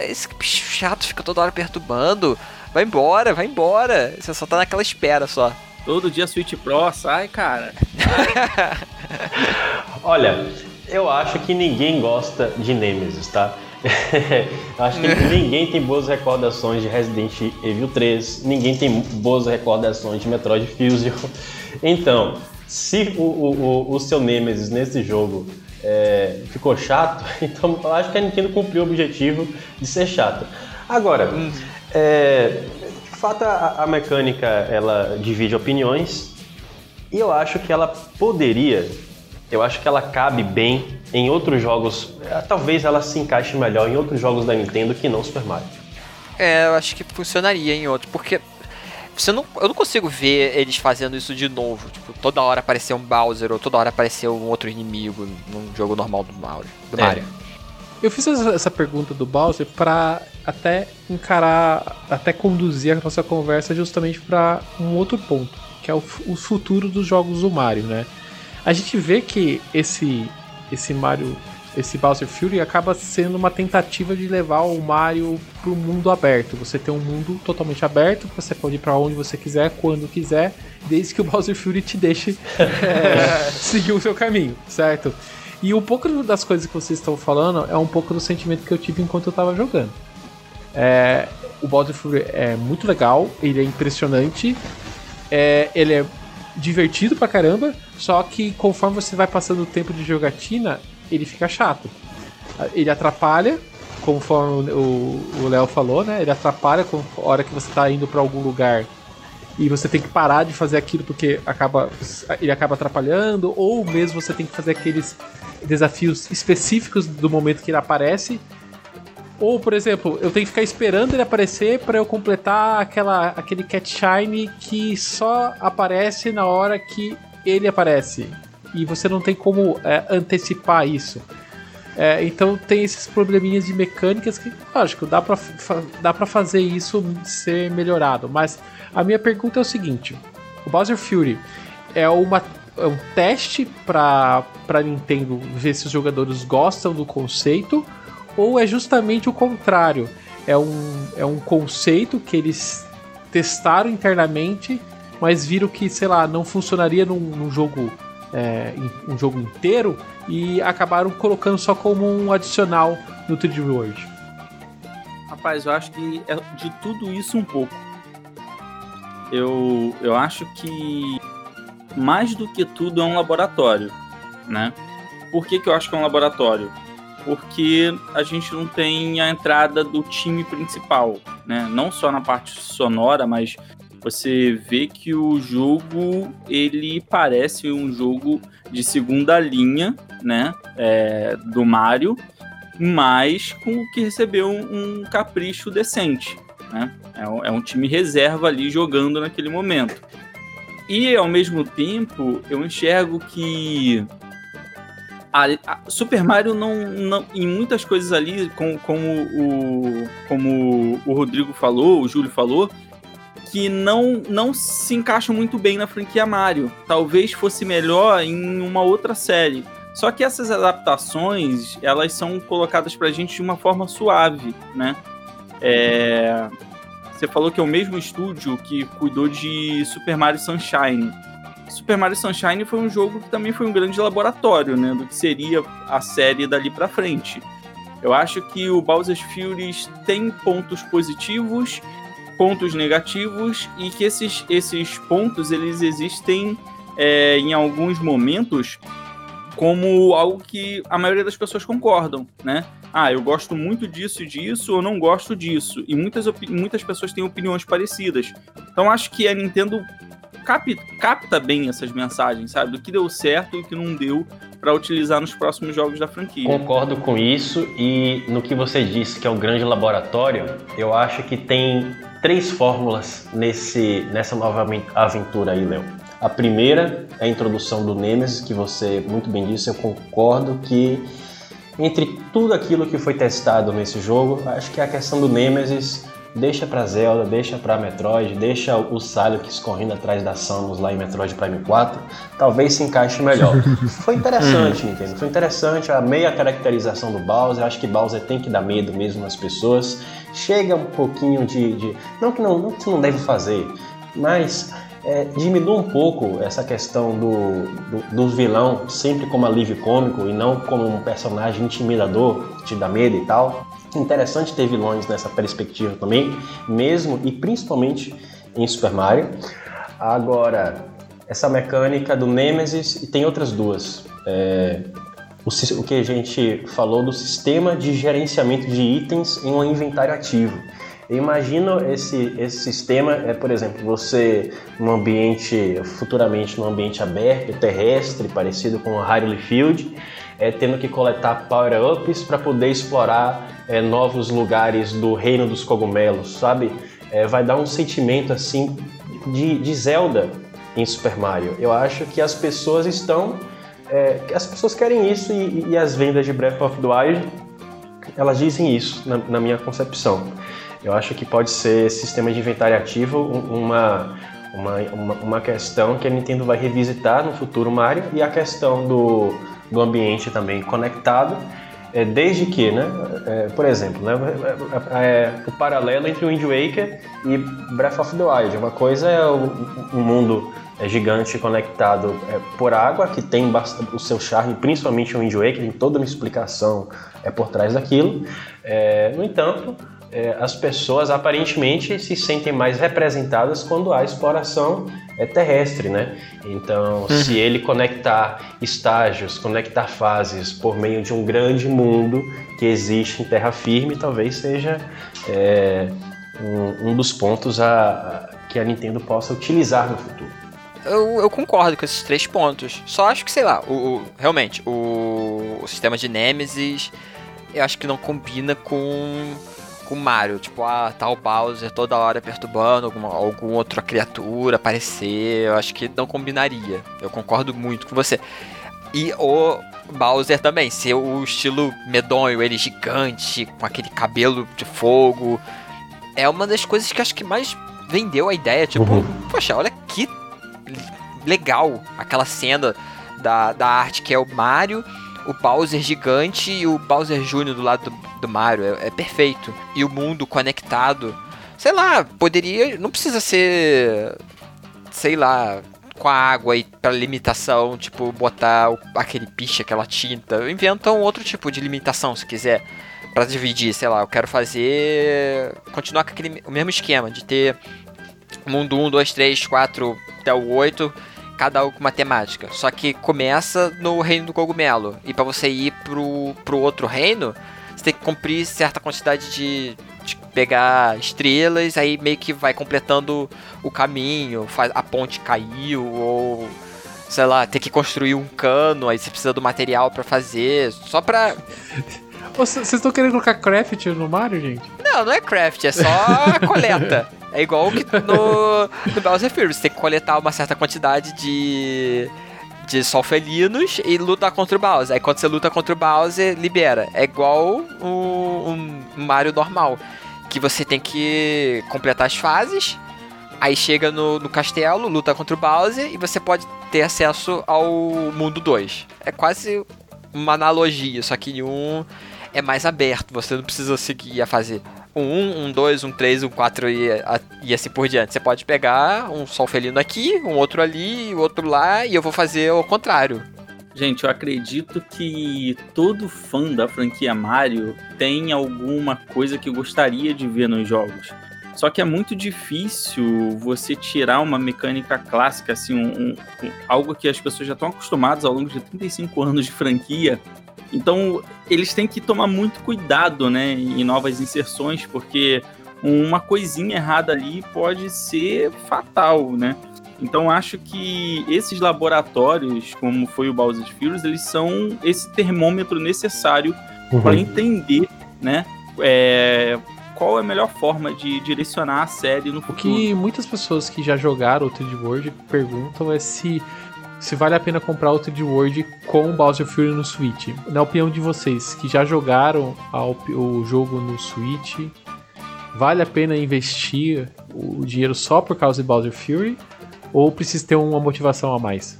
esse bicho chato fica toda hora perturbando. Vai embora, vai embora. Você só tá naquela espera só. Todo dia Switch Pro, sai, cara. *laughs* *laughs* Olha, eu acho que ninguém gosta de Nemesis, tá? *laughs* acho que ninguém tem boas recordações de Resident Evil 3, ninguém tem boas recordações de Metroid Fusion. *laughs* Então, se o, o, o seu Nemesis nesse jogo é, ficou chato, *laughs* então eu acho que a Nintendo cumpriu o objetivo de ser chato. Agora, é, fato, a, a mecânica ela divide opiniões e eu acho que ela poderia, eu acho que ela cabe bem em outros jogos. eh, Talvez ela se encaixe melhor em outros jogos da Nintendo que não Super Mario. É, eu acho que funcionaria em outro, porque você não, eu não consigo ver eles fazendo isso de novo. Tipo, toda hora aparecer um Bowser ou toda hora aparecer um outro inimigo num jogo normal do Mario. Do É. Mario. Eu fiz essa pergunta do Bowser pra até encarar, até conduzir a nossa conversa justamente pra um outro ponto, que é o, o futuro dos jogos do Mario, né? A gente vê que esse esse Mario, esse Bowser Fury acaba sendo uma tentativa de levar o Mario pro mundo aberto. Você tem um mundo totalmente aberto, você pode ir pra onde você quiser, quando quiser, desde que o Bowser Fury te deixe *laughs* é, seguir o seu caminho, certo? E um pouco das coisas que vocês estão falando é um pouco do sentimento que eu tive enquanto eu tava jogando. É, o Bowser Fury é muito legal, ele é impressionante, é, ele é divertido pra caramba, só que conforme você vai passando o tempo de jogatina, ele fica chato. Ele atrapalha, conforme o Léo falou, né? Ele atrapalha com a hora que você tá indo pra algum lugar e você tem que parar de fazer aquilo porque acaba ele acaba atrapalhando, ou mesmo você tem que fazer aqueles desafios específicos do momento que ele aparece. Ou, por exemplo, eu tenho que ficar esperando ele aparecer para eu completar aquela, aquele Cat Shine que só aparece na hora que ele aparece. E você não tem como é, antecipar isso. É, então tem esses probleminhas de mecânicas que, lógico, dá pra, dá pra fazer isso ser melhorado. Mas a minha pergunta é o seguinte: o Bowser Fury é, uma, é um teste pra Nintendo ver se os jogadores gostam do conceito? Ou é justamente o contrário? É um, é um conceito que eles testaram internamente, mas viram que, sei lá, não funcionaria num, num jogo é, um jogo inteiro e acabaram colocando só como um adicional no 3D World. Rapaz, eu acho que é de tudo isso um pouco. Eu, eu acho que mais do que tudo é um laboratório, né? Por que, que eu acho que é um laboratório? Porque a gente não tem a entrada do time principal, né? Não só na parte sonora, mas você vê que o jogo ele parece um jogo de segunda linha, né? É, do Mario, mas com o que recebeu um, capricho decente. Né? É, é um time reserva ali jogando naquele momento. E ao mesmo tempo, eu enxergo que a, a Super Mario não, não, em muitas coisas ali, com, como, o, como o Rodrigo falou, o Júlio falou, que não, não se encaixam muito bem na franquia Mario. Talvez fosse melhor em uma outra série. Só que essas adaptações, elas são colocadas pra gente de uma forma suave, né? É, Você falou que é o mesmo estúdio que cuidou de Super Mario Sunshine. Super Mario Sunshine foi um jogo que também foi um grande laboratório, né? Do que seria a série dali pra frente. Eu acho que o Bowser's Fury tem pontos positivos, pontos negativos, e que esses, esses pontos, eles existem é, em alguns momentos como algo que a maioria das pessoas concordam, né? Ah, eu gosto muito disso e disso, ou não gosto disso. E muitas, muitas pessoas têm opiniões parecidas. Então acho que a Nintendo cap- capta bem essas mensagens, sabe? Do que deu certo e o que não deu para utilizar nos próximos jogos da franquia. Concordo com isso e no que você disse que é um grande laboratório, eu acho que tem três fórmulas nesse, nessa nova aven- aventura aí, Léo. A primeira é a introdução do Nemesis, que você muito bem disse, eu concordo que entre tudo aquilo que foi testado nesse jogo, acho que a questão do Nemesis deixa pra Zelda, deixa pra Metroid, deixa o Silix correndo atrás da Samus lá em Metroid Prime 4, talvez se encaixe melhor. *laughs* Foi interessante, Nintendo, foi interessante a meia caracterização do Bowser, acho que Bowser tem que dar medo mesmo nas pessoas, chega um pouquinho de... de- não que não, não que você não deve fazer, mas é, diminua um pouco essa questão do, do, do vilão sempre como alívio cômico e não como um personagem intimidador que te dá medo e tal. Interessante ter vilões nessa perspectiva também, mesmo e principalmente em Super Mario. Agora, essa mecânica do Nemesis e tem outras duas. É, o, o que a gente falou do sistema de gerenciamento de itens em um inventário ativo. Eu imagino esse, esse sistema, é, por exemplo, você num ambiente, futuramente num ambiente aberto, terrestre, parecido com o Hyrule Field, é, tendo que coletar power-ups para poder explorar é, novos lugares do reino dos cogumelos, sabe? É, vai dar um sentimento assim de, de Zelda em Super Mario. Eu acho que as pessoas estão. É, as pessoas querem isso e, e, as vendas de Breath of the Wild elas dizem isso na, na minha concepção. Eu acho que pode ser sistema de inventário ativo uma, uma, uma, uma, questão que a Nintendo vai revisitar no futuro Mario e a questão do, do ambiente também conectado, é, desde que, né, é, por exemplo, né, é, é o paralelo entre o Wind Waker e Breath of the Wild. Uma coisa é o, o mundo é gigante conectado é, por água, que tem o seu charme, principalmente o Wind Waker, tem toda uma explicação é, por trás daquilo. É, no entanto, é, as pessoas aparentemente se sentem mais representadas quando há exploração é, terrestre, né? Então, uhum. se ele conectar estágios, conectar fases por meio de um grande mundo que existe em terra firme, talvez seja é, um, um, dos pontos a, a, que a Nintendo possa utilizar no futuro. Eu, eu, concordo com esses três pontos. Só acho que, sei lá, o, o realmente, o, o sistema de Nemesis eu acho que não combina com com Mario, tipo, ah, tá o Bowser toda hora perturbando alguma, alguma outra criatura aparecer, eu acho que não combinaria. Eu concordo muito com você. E o Bowser também, ser o estilo medonho, ele gigante, com aquele cabelo de fogo, é uma das coisas que acho que mais vendeu a ideia, tipo, uhum. poxa, olha que legal aquela cena da, da arte que é o Mario o Bowser gigante e o Bowser Jr. do lado do, do Mario. É, é, perfeito. E o mundo conectado. Sei lá, poderia. Não precisa ser. Sei lá. Com a água e pra limitação, tipo, botar o, aquele piche, aquela tinta. Inventam outro tipo de limitação, se quiser. para dividir, sei lá, eu quero fazer. Continuar com aquele, o mesmo esquema de ter mundo 1, 2, 3, 4 até o 8 cada um com uma temática. Só que começa no reino do cogumelo. E para você ir pro, pro outro reino, você tem que cumprir certa quantidade de, de, pegar estrelas, aí meio que vai completando o caminho, faz, a ponte caiu, ou sei lá, tem que construir um cano, aí você precisa do material para fazer, só pra. Vocês estão querendo colocar craft no Mario, gente? Não, não é craft, é só coleta. *laughs* É igual que no, no Bowser Fury, você tem que coletar uma certa quantidade de de sol felinos e lutar contra o Bowser. Aí quando você luta contra o Bowser, libera. É igual um Mario normal. Que você tem que completar as fases. Aí chega no, no castelo, luta contra o Bowser e você pode ter acesso ao mundo 2. É quase uma analogia, só que um é mais aberto, você não precisa seguir a fazer um 1, um 2, um 3, um 4 e, e assim por diante. Você pode pegar um sol felino aqui, um outro ali, o outro lá, e eu vou fazer o contrário. Gente, eu acredito que todo fã da franquia Mario tem alguma coisa que gostaria de ver nos jogos. Só que é muito difícil você tirar uma mecânica clássica, assim, um, um, algo que as pessoas já estão acostumadas ao longo de 35 anos de franquia, então, eles têm que tomar muito cuidado, né, em novas inserções, porque uma coisinha errada ali pode ser fatal, né? Então, acho que esses laboratórios, como foi o Bowser's Fury, eles são esse termômetro necessário uhum. para entender, né, é, qual é a melhor forma de direcionar a série no futuro. O que muitas pessoas que já jogaram o 3D World perguntam é se se vale a pena comprar o 3D World com Bowser Fury no Switch. Na opinião de vocês que já jogaram o jogo no Switch, vale a pena investir o dinheiro só por causa de Bowser Fury? Ou precisa ter uma motivação a mais?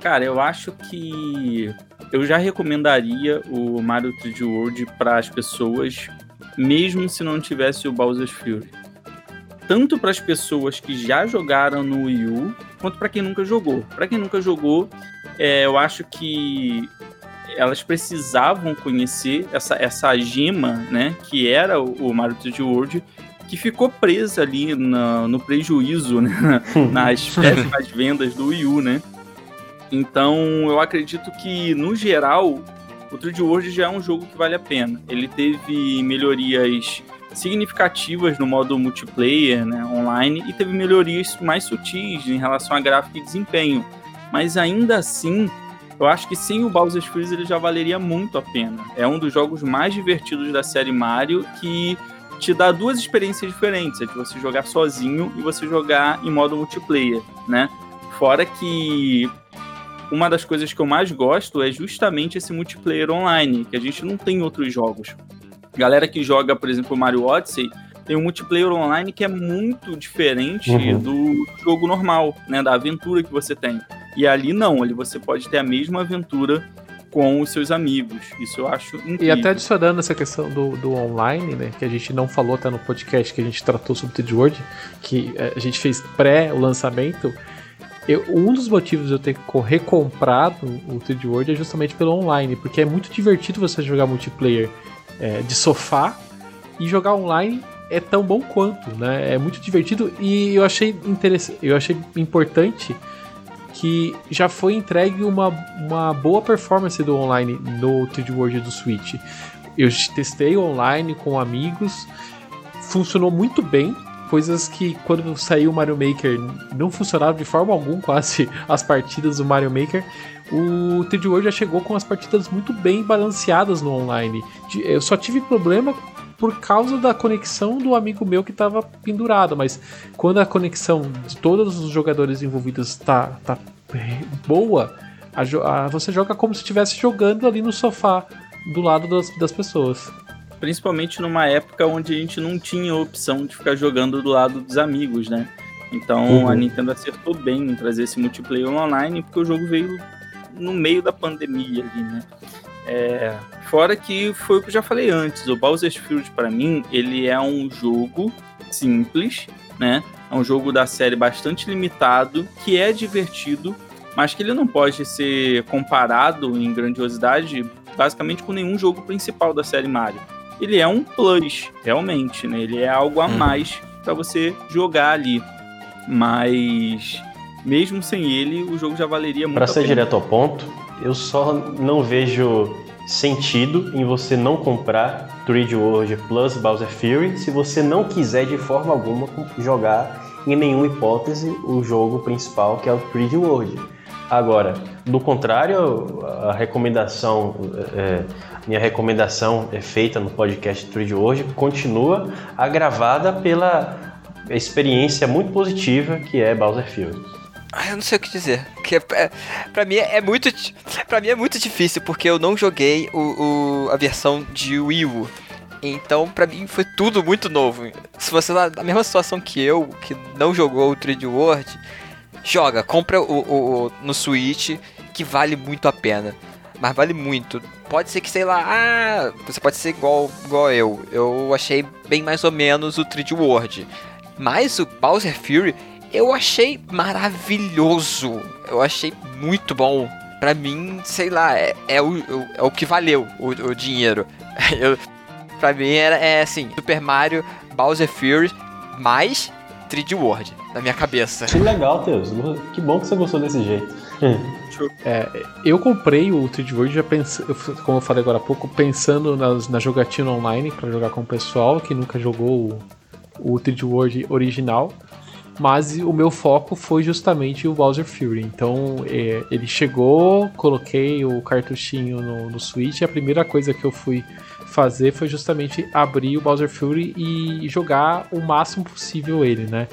Cara, eu acho que eu já recomendaria o Mario 3D World para as pessoas, mesmo se não tivesse o Bowser Fury tanto para as pessoas que já jogaram no Wii U, quanto para quem nunca jogou. Para quem nunca jogou, é, eu acho que elas precisavam conhecer essa, essa gema, né, que era o, o Mario 3D World, que ficou presa ali na, no prejuízo, né, nas péssimas vendas do Wii U, né. Então, eu acredito que, no geral, o 3D World já é um jogo que vale a pena. Ele teve melhorias significativas no modo multiplayer, né, online, e teve melhorias mais sutis em relação a gráfico e desempenho. Mas ainda assim, eu acho que sem o Bowser's Fury ele já valeria muito a pena. É um dos jogos mais divertidos da série Mario que te dá duas experiências diferentes, é de você jogar sozinho e você jogar em modo multiplayer, né? Fora que uma das coisas que eu mais gosto é justamente esse multiplayer online, que a gente não tem em outros jogos. Galera que joga, por exemplo, Mario Odyssey, tem um multiplayer online que é muito diferente uhum. do jogo normal, né, da aventura que você tem. E ali não, ali você pode ter a mesma aventura com os seus amigos. Isso eu acho incrível. E até adicionando essa questão do, do online, né, que a gente não falou até no podcast que a gente tratou sobre o World, que eh, a gente fez pré o lançamento, eu, um dos motivos de eu ter recomprado o 3D World é justamente pelo online, porque é muito divertido você jogar multiplayer é, de sofá e jogar online é tão bom quanto, né? É muito divertido e eu achei interessante, eu achei importante que já foi entregue uma, uma boa performance do online no 3D World do Switch. Eu testei online com amigos, funcionou muito bem, coisas que quando saiu o Mario Maker não funcionavam de forma alguma quase *laughs* as partidas do Mario Maker. O 3D World já chegou com as partidas muito bem balanceadas no online. Eu só tive problema por causa da conexão do amigo meu que estava pendurado, mas quando a conexão de todos os jogadores envolvidos está tá boa, a, a, você joga como se estivesse jogando ali no sofá do lado das, das pessoas. Principalmente numa época onde a gente não tinha opção de ficar jogando do lado dos amigos, né? Então uhum. a Nintendo acertou bem em trazer esse multiplayer online, porque o jogo veio no meio da pandemia ali, né? É, fora que foi o que eu já falei antes, o Bowser's Fury para mim, ele é um jogo simples, né? É um jogo da série bastante limitado, que é divertido, mas que ele não pode ser comparado em grandiosidade basicamente com nenhum jogo principal da série Mario. Ele é um plus, realmente, né? Ele é algo a uhum. mais para você jogar ali. Mas mesmo sem ele, o jogo já valeria muito. Para ser direto ao ponto, eu só não vejo sentido em você não comprar 3D World Plus Bowser Fury se você não quiser de forma alguma jogar em nenhuma hipótese o jogo principal que é o 3D World. Agora, do contrário, a recomendação, é, minha recomendação é feita no podcast 3D World continua agravada pela experiência muito positiva que é Bowser Fury. Ah, eu não sei o que dizer. Porque é, pra mim é muito. para mim é muito difícil, porque eu não joguei o, o, a versão de Wii U. Então, pra mim, foi tudo muito novo. Se você tá na mesma situação que eu, que não jogou o 3D World, joga, compra o, o, o, no Switch, que vale muito a pena. Mas vale muito. Pode ser que, sei lá, ah, você pode ser igual, igual eu. Eu achei bem mais ou menos o 3D World. Mas o Bowser Fury, eu achei maravilhoso. Eu achei muito bom. Pra mim, sei lá, é, é, o, é o que valeu o, o dinheiro. *laughs* Eu, pra mim era é assim, Super Mario, Bowser Fury, mais 3D World, na minha cabeça. Que legal, Teus. Que bom que você gostou desse jeito. É, eu comprei o 3D World já pensando, como eu falei agora há pouco, pensando nas, na jogatina online para jogar com o pessoal que nunca jogou o, o 3D World original mas o meu foco foi justamente o Bowser Fury. Então é, ele chegou, coloquei o cartuchinho no, no Switch e a primeira coisa que eu fui fazer foi justamente abrir o Bowser Fury e jogar o máximo possível ele, né?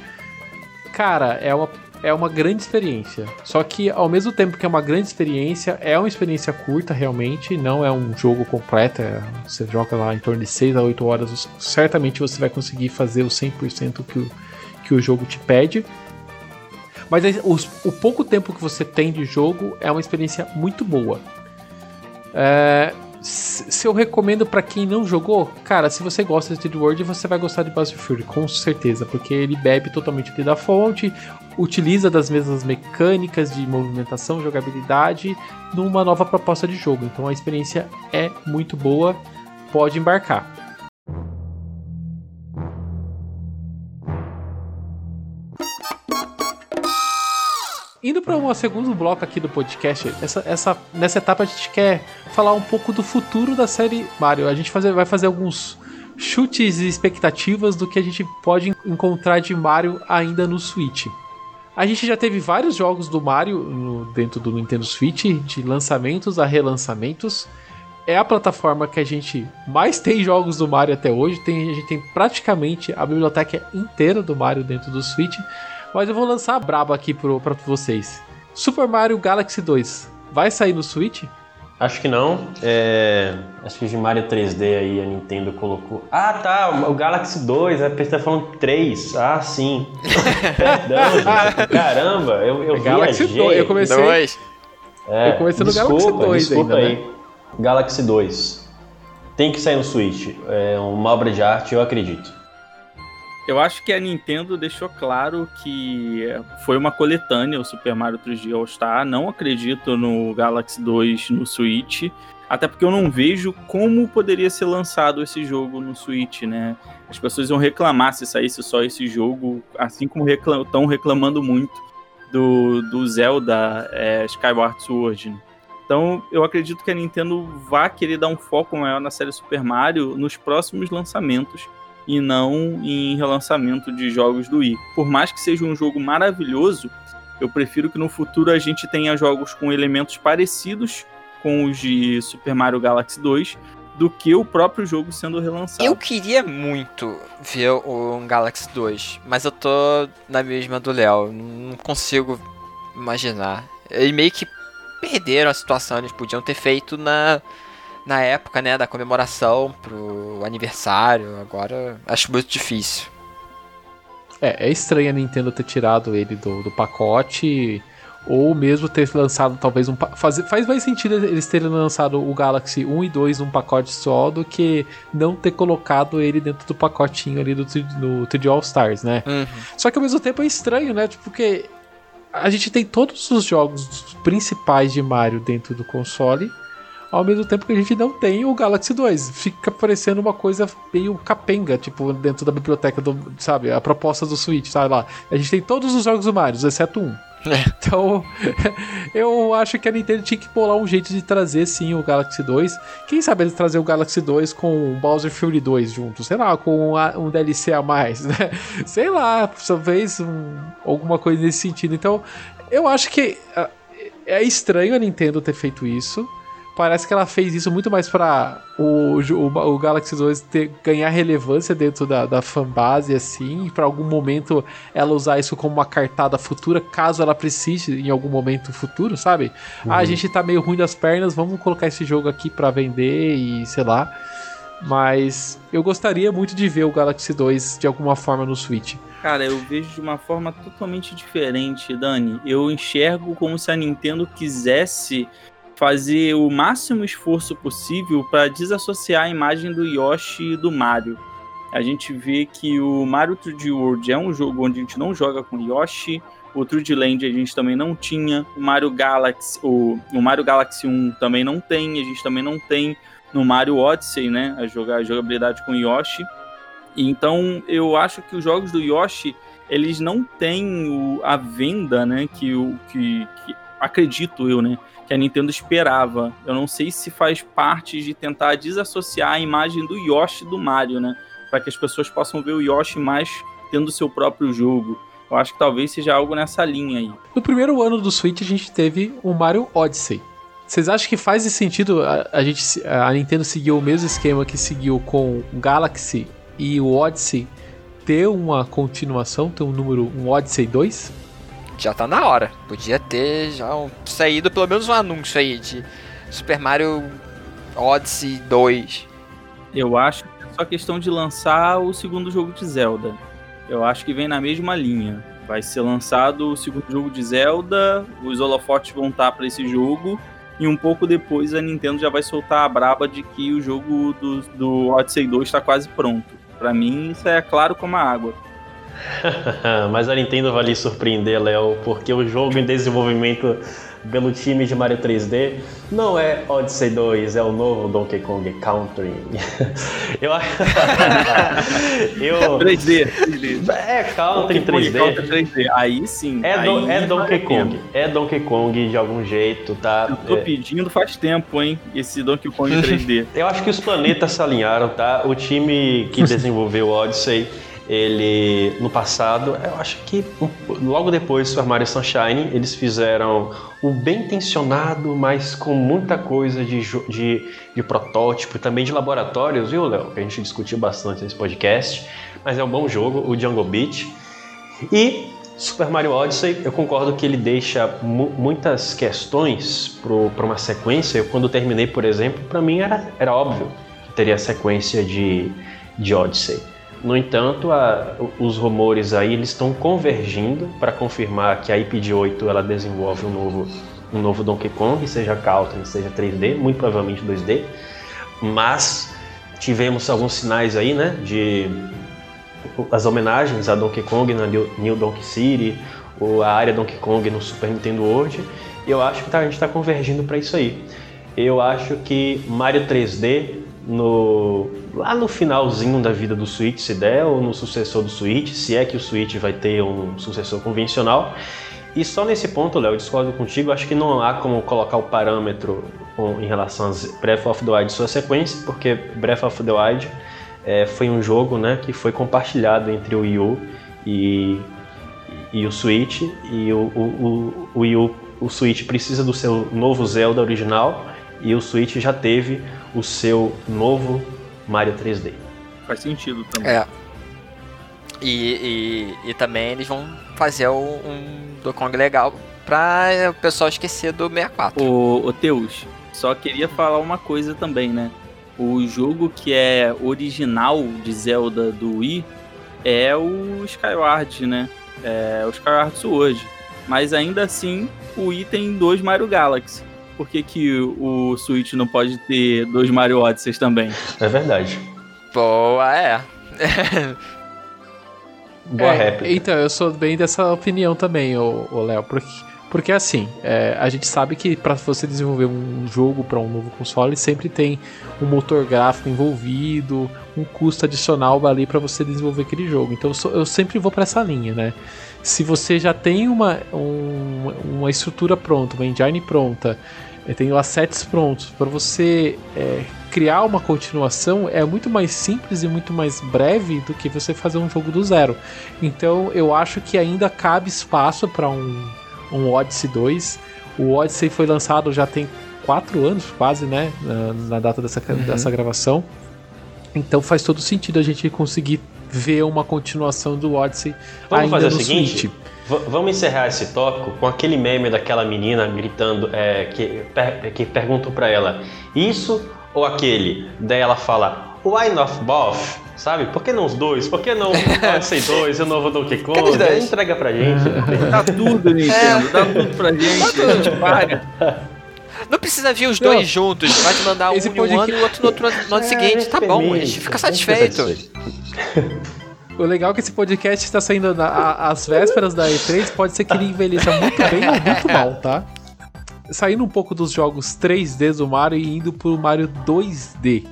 Cara, é uma, é uma grande experiência. Só que ao mesmo tempo que é uma grande experiência, é uma experiência curta realmente, não é um jogo completo. É, você joga lá em torno de 6 a 8 horas, certamente você vai conseguir fazer o 100% que o que o jogo te pede. Mas os, o pouco tempo que você tem de jogo é uma experiência muito boa. É, se eu recomendo para quem não jogou, cara, se você gosta de Street World, você vai gostar de Fury, com certeza, porque ele bebe totalmente aqui da fonte, utiliza das mesmas mecânicas de movimentação, jogabilidade, numa nova proposta de jogo. Então a experiência é muito boa, pode embarcar. Indo para um segundo bloco aqui do podcast, essa, essa, nessa etapa a gente quer falar um pouco do futuro da série Mario. A gente fazer, vai fazer alguns chutes e expectativas do que a gente pode encontrar de Mario ainda no Switch. A gente já teve vários jogos do Mario no, dentro do Nintendo Switch, de lançamentos a relançamentos. É a plataforma que a gente mais tem jogos do Mario até hoje. Tem, a gente tem praticamente a biblioteca inteira do Mario dentro do Switch. Mas eu vou lançar a braba aqui para vocês. Super Mario Galaxy 2 vai sair no Switch? Acho que não. É... Acho que de Mario 3D aí a Nintendo colocou. Ah, tá. O Galaxy 2. A pessoa tá falando 3. Ah, sim. *laughs* Perdão, gente. Caramba, eu, eu Galaxy viajei. 2. Eu comecei, Dois. É, eu comecei no desculpa, Galaxy 2 desculpa ainda, aí. né? Galaxy 2. Tem que sair no Switch. É uma obra de arte, eu acredito. Eu acho que a Nintendo deixou claro que foi uma coletânea o Super Mario 3D All Star. Não acredito no Galaxy 2 no Switch. Até porque eu não vejo como poderia ser lançado esse jogo no Switch, né? As pessoas iam reclamar se saísse só esse jogo, assim como estão reclamando muito do, do Zelda é, Skyward Sword. né? Então eu acredito que a Nintendo vai querer dar um foco maior na série Super Mario nos próximos lançamentos e não em relançamento de jogos do Wii. Por mais que seja um jogo maravilhoso, eu prefiro que no futuro a gente tenha jogos com elementos parecidos com os de Super Mario Galaxy 2 do que o próprio jogo sendo relançado. Eu queria muito ver o Galaxy 2, mas eu tô na mesma do Léo. Não consigo imaginar. Eles meio que perderam a situação, eles podiam ter feito na, na época, né, da comemoração pro aniversário. Agora acho muito difícil. É, é estranho a Nintendo ter tirado ele do, do pacote. Ou mesmo ter lançado talvez um. Faz, faz mais sentido eles terem lançado o Galaxy 1 e 2 num pacote só do que não ter colocado ele dentro do pacotinho ali do, 3D no 3D All Stars, né? Uhum. Só que ao mesmo tempo é estranho, né? Tipo, porque a gente tem todos os jogos principais de Mario dentro do console, ao mesmo tempo que a gente não tem o Galaxy 2. Fica parecendo uma coisa meio capenga, tipo, dentro da biblioteca do, sabe, a proposta do Switch, sabe lá. A gente tem todos os jogos do Mario, exceto um. *laughs* Então, *laughs* eu acho que a Nintendo tinha que bolar um jeito de trazer sim o Galaxy 2. Quem sabe eles trazer o Galaxy 2 com o Bowser Fury 2 junto, sei lá, com a- um DLC a mais, *laughs* né? Sei lá, talvez um- alguma coisa nesse sentido. Então, eu acho que ah, é estranho a Nintendo ter feito isso. Parece que ela fez isso muito mais pra o, o, o Galaxy 2 ter, ganhar relevância dentro da, da fanbase, assim, e pra algum momento ela usar isso como uma cartada futura, caso ela precise em algum momento futuro, sabe? Ah, a gente tá meio ruim das pernas, vamos colocar esse jogo aqui pra vender e sei lá. Mas eu gostaria muito de ver o Galaxy 2 de alguma forma no Switch. Cara, eu vejo de uma forma totalmente diferente, Dani. Eu enxergo como se a Nintendo quisesse fazer o máximo esforço possível para desassociar a imagem do Yoshi e do Mario. A gente vê que o Mario 3D World é um jogo onde a gente não joga com Yoshi, o 3D Land a gente também não tinha, o Mario Galaxy, o, o Mario Galaxy 1 também não tem, a gente também não tem no Mario Odyssey, né, a, jogar, a jogabilidade com Yoshi. Então, eu acho que os jogos do Yoshi, eles não têm o- a venda, né, que o que, que acredito eu, né, que a Nintendo esperava. Eu não sei se faz parte de tentar desassociar a imagem do Yoshi do Mario, né, para que as pessoas possam ver o Yoshi mais tendo seu próprio jogo. Eu acho que talvez seja algo nessa linha aí. No primeiro ano do Switch a gente teve o Mario Odyssey. Vocês acham que faz sentido a, a gente, a Nintendo seguir o mesmo esquema que seguiu com o Galaxy e o Odyssey ter uma continuação, ter um número, um Odyssey 2? Já tá na hora. Podia ter já um- saído pelo menos um anúncio aí de Super Mario Odyssey 2. Eu acho que é só questão de lançar o segundo jogo de Zelda. Eu acho que vem na mesma linha. Vai ser lançado o segundo jogo de Zelda, os holofotes vão estar para esse jogo, e um pouco depois a Nintendo já vai soltar a braba de que o jogo do, do Odyssey 2 está quase pronto. Pra mim, isso é claro como a água. *laughs* Mas a Nintendo vai lhe surpreender, Léo, porque o jogo em desenvolvimento pelo time de Mario 3D, não é Odyssey 2, é o novo Donkey Kong Country. *laughs* eu acho. *laughs* eu... 3D, 3D. É Country 3D. Country 3D. Aí sim. É, aí do, é Donkey Kong. É Donkey Kong de algum jeito, tá? Eu tô é. pedindo faz tempo, hein? Esse Donkey Kong 3D. eu acho que os planetas se alinharam, tá? O time que desenvolveu Odyssey ele no passado, eu acho que logo depois do Mario Sunshine, eles fizeram o bem intencionado, mas com muita coisa de, de, de protótipo também de laboratórios, viu, Léo? Que a gente discutiu bastante nesse podcast. Mas é um bom jogo, o Jungle Beat. E Super Mario Odyssey, eu concordo que ele deixa mu muitas questões para uma sequência. Eu, quando terminei, por exemplo, para mim era, era óbvio que teria sequência de, de Odyssey. No entanto, a, os rumores aí eles estão convergindo para confirmar que a IP8 ela desenvolve um novo, um novo Donkey Kong, seja Country, seja 3D, muito provavelmente 2D. Mas tivemos alguns sinais aí, né, de as homenagens a Donkey Kong na New Donkey City, ou a área Donkey Kong no Super Nintendo World. E eu acho que tá, a gente está convergindo para isso aí. Eu acho que Mario 3D no lá no finalzinho da vida do Switch, se der, ou no sucessor do Switch, se é que o Switch vai ter um sucessor convencional. E só nesse ponto, Léo, discordo contigo, acho que não há como colocar o parâmetro em relação a Breath of the Wild sua sequência, porque Breath of the Wild é, foi um jogo né, que foi compartilhado entre o Wii U e, e o Switch, e o, o, o Wii U, o Switch precisa do seu novo Zelda original, e o Switch já teve o seu novo Mario 3D. Faz sentido também. É. E, e, e também eles vão fazer um Donkey Kong legal pra o pessoal esquecer do 64. Ô, ô Teus, só queria falar uma coisa também, né? O jogo que é original de Zelda do Wii é o Skyward, né? É o Skyward Sword. Mas ainda assim, o Wii tem dois Mario Galaxy por que, que o Switch não pode ter dois Mario Odyssey também? É verdade. Boa, é. *laughs* Boa é, réplica. Então, eu sou bem dessa opinião também, o Léo, porque, porque assim, é, a gente sabe que para você desenvolver um jogo para um novo console, sempre tem um motor gráfico envolvido, um custo adicional ali para você desenvolver aquele jogo. Então, eu, sou, eu sempre vou para essa linha, né? se você já tem uma, um, uma estrutura pronta, uma engine pronta, tem assets prontos, para você é, criar uma continuação é muito mais simples e muito mais breve do que você fazer um jogo do zero. Então eu acho que ainda cabe espaço para um, um Odyssey 2. O Odyssey foi lançado já tem 4 anos, quase, né? Na, na data dessa, uhum. dessa gravação. Então faz todo sentido a gente conseguir ver uma continuação do Odyssey Vamos ainda fazer no o seguinte? Switch. Vamos encerrar esse tópico com aquele meme daquela menina gritando, é, que, per, que perguntam para ela, isso ou aquele? Daí ela fala, why not both? Sabe? Por que não os dois? Por que não Odyssey *laughs* 2 e o novo Donkey Kong? Entrega pra gente. Dá tudo, Nintendo. É. Dá tudo pra gente. A gente paga. *laughs* Não precisa vir os dois não. juntos. Pode mandar um em um ano e o outro no, outro, no ano é, seguinte. Tá bom, a gente fica satisfeito. *laughs* O legal é que esse podcast está saindo na, às vésperas da E3, pode ser que ele envelheça muito bem ou muito mal, tá? Saindo um pouco dos jogos 3D do Mario e indo pro Mario 2D.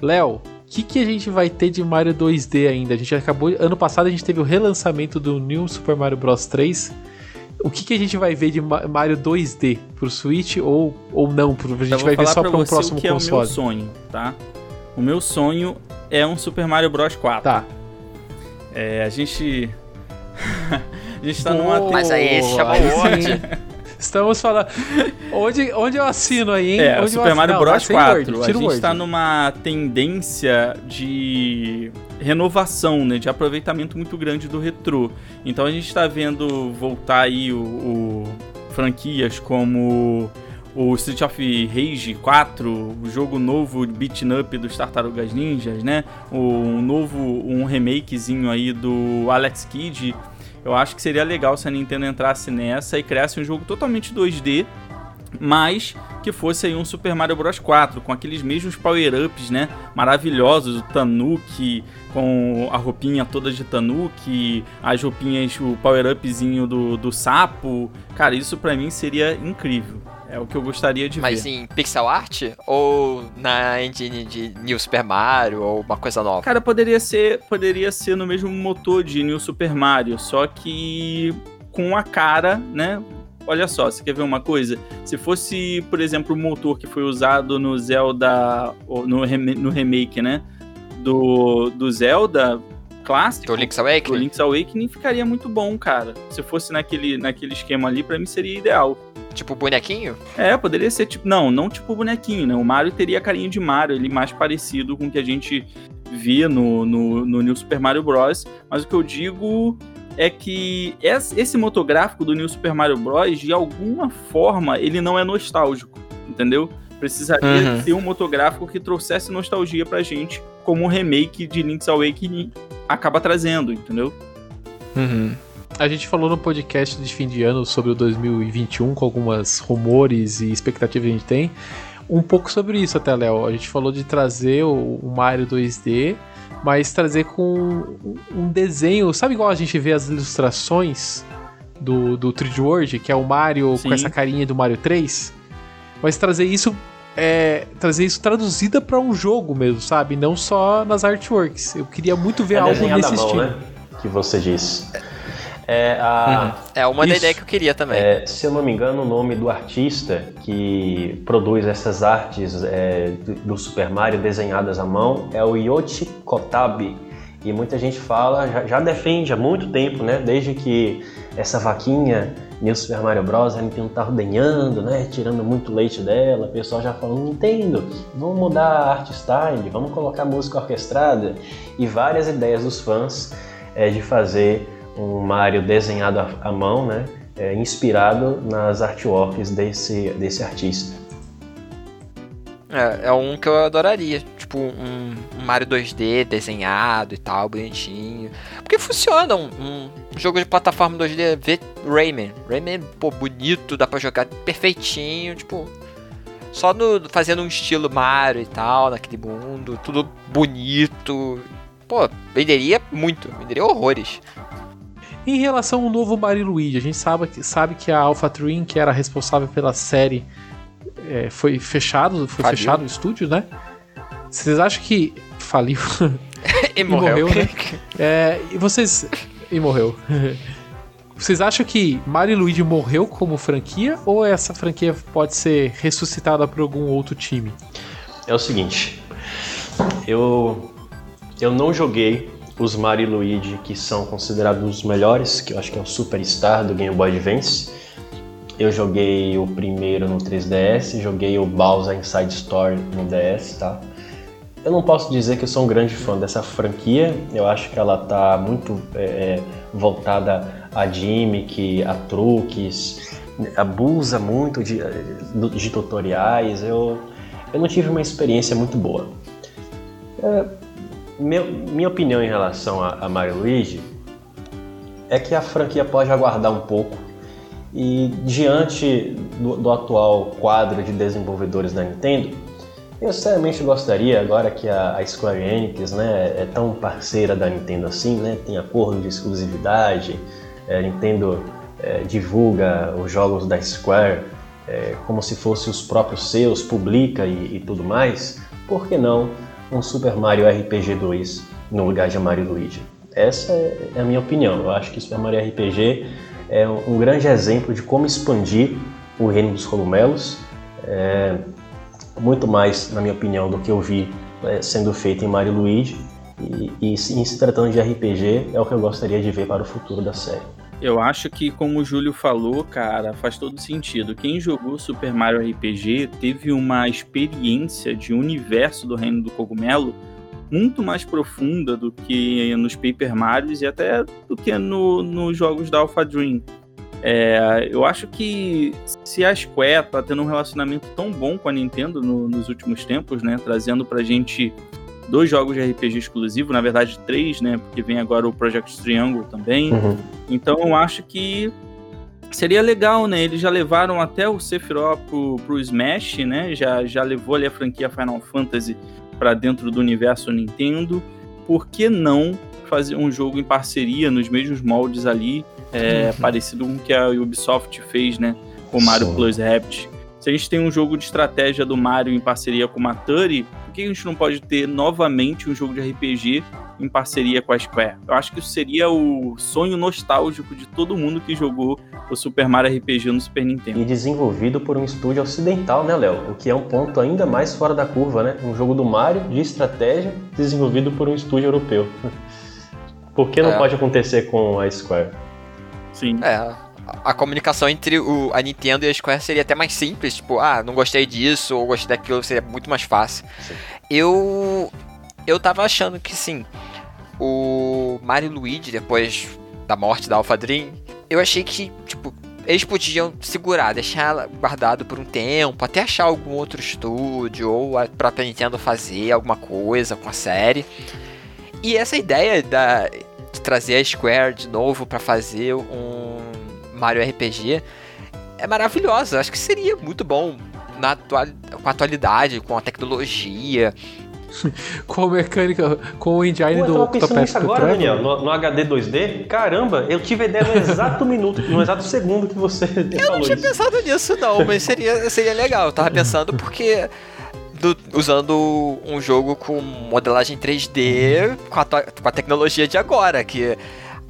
Léo, o que, que a gente vai ter de Mario 2D ainda? A gente acabou. Ano passado a gente teve o relançamento do New Super Mario Bros 3 o que, que a gente vai ver de Mario 2D pro Switch ou, ou não? A gente vai ver só para um próximo o que console. É o meu sonho, tá? O meu sonho é um Super Mario Bros 4. Tá. É, a gente. *laughs* a gente tá numa. Mas aí chama Word. *laughs* Estamos falando. Onde, onde eu assino aí, hein? É, onde Super Mario Bros 4. Word, a gente está numa tendência de renovação, né? De aproveitamento muito grande do retrô. Então a gente está vendo voltar aí o, o, franquias como o Street of Rage 4, o jogo novo beat'em up dos Tartarugas Ninjas, né? O, um novo, um remakezinho aí do Alex Kidd eu acho que seria legal se a Nintendo entrasse nessa e criasse um jogo totalmente 2D mas que fosse aí um Super Mario Bros. 4 com aqueles mesmos power-ups, né, maravilhosos, o Tanuki com a roupinha toda de Tanuki, as roupinhas, o power-upzinho do, do sapo, cara, isso pra mim seria incrível. É o que eu gostaria de Mas ver. em pixel art? Ou na engine de New Super Mario? Ou uma coisa nova? Cara, poderia ser, poderia ser no mesmo motor de New Super Mario, só que com a cara, né? Olha só, você quer ver uma coisa? Se fosse, por exemplo, o motor que foi usado no Zelda, no, no remake, né? Do, do Zelda clássico, do Link's do Awakening? Link's Awakening, ficaria muito bom, cara. Se fosse naquele, naquele esquema ali, pra mim seria ideal. Tipo bonequinho? É, poderia ser tipo. Não, não tipo bonequinho, né? O Mario teria carinho de Mario, ele mais parecido com o que a gente via no, no, no New Super Mario Bros. Mas o que eu digo é que es- esse motográfico do New Super Mario Bros., de alguma forma, ele não é nostálgico, entendeu? Precisaria Uhum. ter um motográfico que trouxesse nostalgia pra gente, como o remake de Link's Awakening acaba trazendo, entendeu? Uhum. A gente falou no podcast de fim de ano sobre o 2021, com algumas rumores e expectativas que a gente tem. Um pouco sobre isso até, Léo. A gente falou de trazer o, Mario 2D, mas trazer com um desenho. Sabe igual a gente vê as ilustrações do, do 3D World, que é o Mario Sim. com essa carinha do Mario 3? Mas trazer isso. É, trazer isso traduzida para um jogo mesmo, sabe? Não só nas artworks. Eu queria muito ver É algo nesse mão, estilo. né? Que você disse. É, a, É uma da Isso. ideia que eu queria também. É, se eu não me engano, o nome do artista que produz essas artes é, do, do Super Mario desenhadas à mão é o Yoshi Kotabe. E muita gente fala, já, já defende há muito tempo, né? Desde que essa vaquinha New Super Mario Bros. a Nintendo tá ordenhando, né? Tirando muito leite dela. O pessoal já falou, Nintendo, vamos mudar a art style, vamos colocar música orquestrada. E várias ideias dos fãs é, de fazer um Mario desenhado à, mão, né? é, inspirado nas artworks desse, desse artista. É, é um que eu adoraria. Tipo, um, um Mario 2D desenhado e tal, bonitinho. Porque funciona um, um jogo de plataforma 2D. Vê Rayman. Rayman, pô, bonito, dá pra jogar perfeitinho. Tipo, só no, fazendo um estilo Mario e tal, naquele mundo. Tudo bonito. Pô, venderia muito. Venderia horrores. Em relação ao novo Mario e Luigi, a gente sabe, que- sabe que a Alpha Twin, que era responsável pela série, é, foi fechado, foi Faliu. fechado o estúdio, né? Vocês acham que faliu? *laughs* e morreu, morreu. né? É, e vocês e morreu. *laughs* Vocês acham que Mario e Luigi morreu como franquia ou essa franquia pode ser ressuscitada por algum outro time? É o seguinte, eu, eu não joguei os Mario e Luigi que são considerados os melhores, que eu acho que é o Superstar do Game Boy Advance. Eu joguei o primeiro no 3DS, joguei o Bowser Inside Story no DS, tá? Eu não posso dizer que eu sou um grande fã dessa franquia, eu acho que ela tá muito é, voltada a gimmick, a truques, abusa muito de, de tutoriais, eu, eu não tive uma experiência muito boa. É, meu- minha opinião em relação a, a Mario Luigi é que a franquia pode aguardar um pouco e diante do, do atual quadro de desenvolvedores da Nintendo, eu sinceramente gostaria, agora que a, a Square Enix né, é tão parceira da Nintendo assim, né, tem acordo de exclusividade, é, Nintendo é, divulga os jogos da Square é, como se fossem os próprios seus, publica e, e tudo mais, por que não um Super Mario RPG 2 no lugar de Mario Luigi? Essa é a minha opinião. Eu acho que Super Mario RPG é um grande exemplo de como expandir o reino dos cogumelos. É, muito mais, na minha opinião, do que eu vi é, sendo feito em Mario Luigi. E, e se tratando de RPG, é o que eu gostaria de ver para o futuro da série. Eu acho que, como o Júlio falou, cara, faz todo sentido. Quem jogou Super Mario RPG teve uma experiência de universo do Reino do Cogumelo muito mais profunda do que nos Paper Marios e até do que no- nos jogos da Alpha Dream. É, eu acho que se a Square tá tendo um relacionamento tão bom com a Nintendo no- nos últimos tempos, né, trazendo pra gente dois jogos de RPG exclusivo, na verdade três, né, porque vem agora o Project Triangle também. Então eu acho que Seria legal, né? Eles já levaram até o Sephiroth pro, pro Smash, né? Já, já levou ali a franquia Final Fantasy para dentro do universo Nintendo. Por que não fazer um jogo em parceria, nos mesmos moldes ali, é, uhum. parecido com o que a Ubisoft fez, né? Com Mario Sim. Plus Rabbids. Se a gente tem um jogo de estratégia do Mario em parceria com a Maturi, por que a gente não pode ter novamente um jogo de RPG em parceria com a Square? Eu acho que isso seria o sonho nostálgico de todo mundo que jogou o Super Mario RPG no Super Nintendo. E desenvolvido por um estúdio ocidental, né, Léo? O que é um ponto ainda mais fora da curva, né? Um jogo do Mario de estratégia desenvolvido por um estúdio europeu. *laughs* Por que não é. pode acontecer com a Square? Sim. É, a comunicação entre o, a Nintendo e a Square seria até mais simples. Tipo, ah, não gostei disso ou gostei daquilo, seria muito mais fácil. Sim. Eu. Eu tava achando que sim. O Mario Luigi, depois da morte da Alpha Dream, eu achei que, tipo, eles podiam segurar, deixar guardado por um tempo, até achar algum outro estúdio ou a própria Nintendo fazer alguma coisa com a série. E essa ideia da, de trazer a Square de novo para fazer um Mario RPG é maravilhosa. Acho que seria muito bom na atual, com a atualidade, com a tecnologia. *laughs* com a mecânica, com o engine do Octopath agora, Daniel, no, no, HD 2D. Caramba, eu tive ideia no exato *laughs* minuto, no exato segundo que você eu falou Eu não tinha isso. pensado nisso não, mas seria, seria legal. Eu tava pensando porque do, usando um jogo com modelagem 3D com a, com a tecnologia de agora, que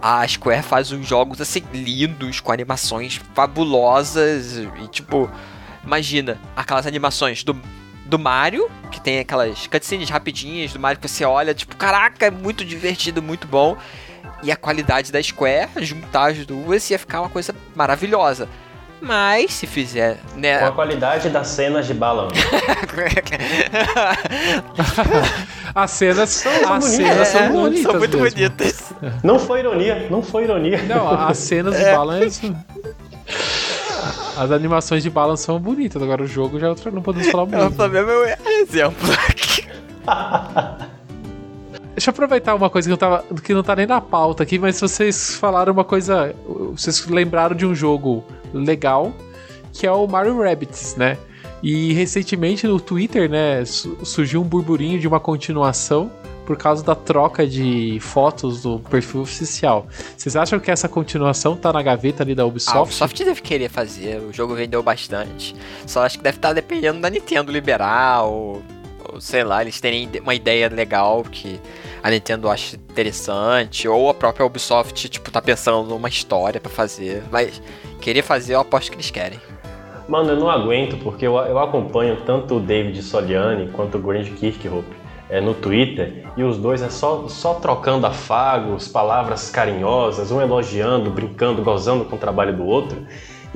a Square faz uns jogos assim lindos, com animações fabulosas e tipo, imagina aquelas animações do, do Mario, que tem aquelas cutscenes rapidinhas do Mario que você olha, tipo, caraca, é muito divertido, muito bom. E a qualidade da Square, juntar as duas ia ficar uma coisa maravilhosa. Mas se fizer, né? Com a qualidade das cenas de balão. *laughs* *laughs* as cenas são as cenas são bonitas. São muito mesmo. bonitas. Não foi ironia, não foi ironia. Não, as cenas de é. balanço. As animações de balão são bonitas, agora o jogo já é não podemos falar muito. O problema é o exemplo aqui. *laughs* Deixa eu aproveitar uma coisa que não, tava, que não tá nem na pauta aqui, mas vocês falaram uma coisa. Vocês lembraram de um jogo legal, que é o Mario Rabbids, né? E recentemente no Twitter, né, surgiu um burburinho de uma continuação por causa da troca de fotos do perfil oficial. Vocês acham que essa continuação tá na gaveta ali da Ubisoft? Ah, a Ubisoft deve querer fazer, o jogo vendeu bastante. Só acho que deve estar tá dependendo da Nintendo liberar ou, ou sei lá, eles terem uma ideia legal que a Nintendo acha interessante, ou a própria Ubisoft, tipo, tá pensando numa história para fazer. Mas querer fazer, eu aposto que eles querem. Mano, eu não aguento, porque eu, eu acompanho tanto o David Soliani quanto o Grande Kirkhope é, no Twitter, e os dois é só, só trocando afagos, palavras carinhosas, um elogiando, brincando, gozando com o trabalho do outro.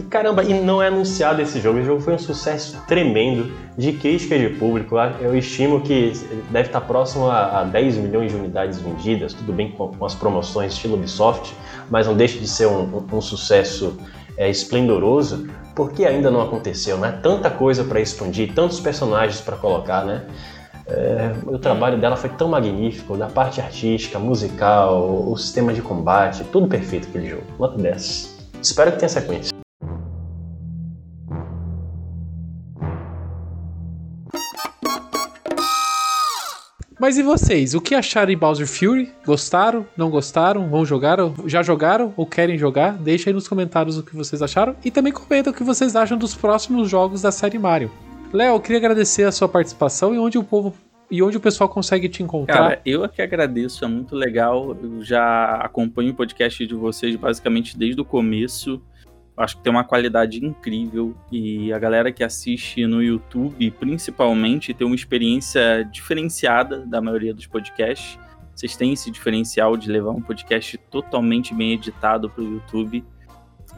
E caramba, e não é anunciado esse jogo. O jogo foi um sucesso tremendo de crítica de público. Eu estimo que deve estar próximo a, a 10 milhões de unidades vendidas, tudo bem com, as promoções estilo Ubisoft, mas não deixa de ser um, um, um sucesso é, esplendoroso, porque ainda não aconteceu, né? Tanta coisa para expandir, tantos personagens para colocar, né? É, o trabalho dela foi tão magnífico, da parte artística, musical, o sistema de combate, tudo perfeito aquele jogo. Nota 10. Espero que tenha sequência. Mas e vocês? O que acharam em Bowser Fury? Gostaram? Não gostaram? Vão jogar? Já jogaram ou querem jogar? Deixa aí nos comentários o que vocês acharam e também comenta o que vocês acham dos próximos jogos da série Mario. Léo, queria agradecer a sua participação e onde o povo e onde o pessoal consegue te encontrar. Cara, eu é que agradeço, é muito legal. Eu já acompanho o podcast de vocês basicamente desde o começo. Acho que tem uma qualidade incrível e a galera que assiste no YouTube, principalmente, tem uma experiência diferenciada da maioria dos podcasts. Vocês têm esse diferencial de levar um podcast totalmente bem editado para o YouTube.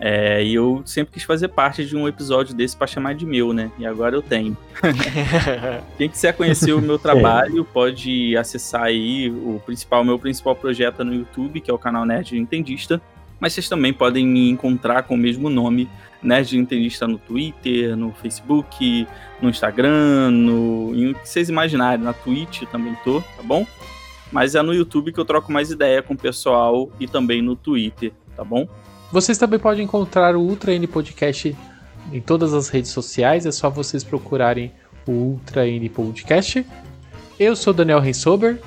É, e eu sempre quis fazer parte de um episódio desse para chamar de meu, né? E agora eu tenho. *laughs* Quem quiser conhecer o meu *laughs* trabalho pode acessar aí o principal, meu principal projeto no YouTube, que é o canal Nerd Entendista mas vocês também podem me encontrar com o mesmo nome, Nerd Interista no Twitter, no Facebook, no Instagram, no em o que vocês imaginarem, na Twitch também tô, tá bom? Mas é no YouTube que eu troco mais ideia com o pessoal e também no Twitter, tá bom? Vocês também podem encontrar o Ultra N Podcast em todas as redes sociais, é só vocês procurarem o Ultra N Podcast. Eu sou Daniel Rensober.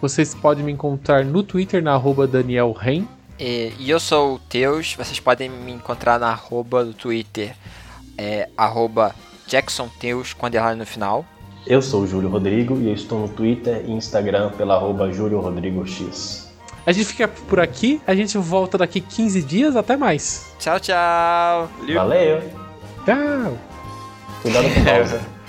Vocês podem me encontrar no Twitter na arroba Daniel Ren. E, e eu sou o Teus, vocês podem me encontrar na arroba do Twitter, é, arroba Jackson Teus, com underline no final. Eu sou o Júlio Rodrigo e eu estou no Twitter e Instagram pela arroba Júlio Rodrigo X. A gente fica por aqui, a gente volta daqui 15 dias, até mais. Tchau, tchau! Valeu! Tchau! Cuidado com a pausa. *laughs*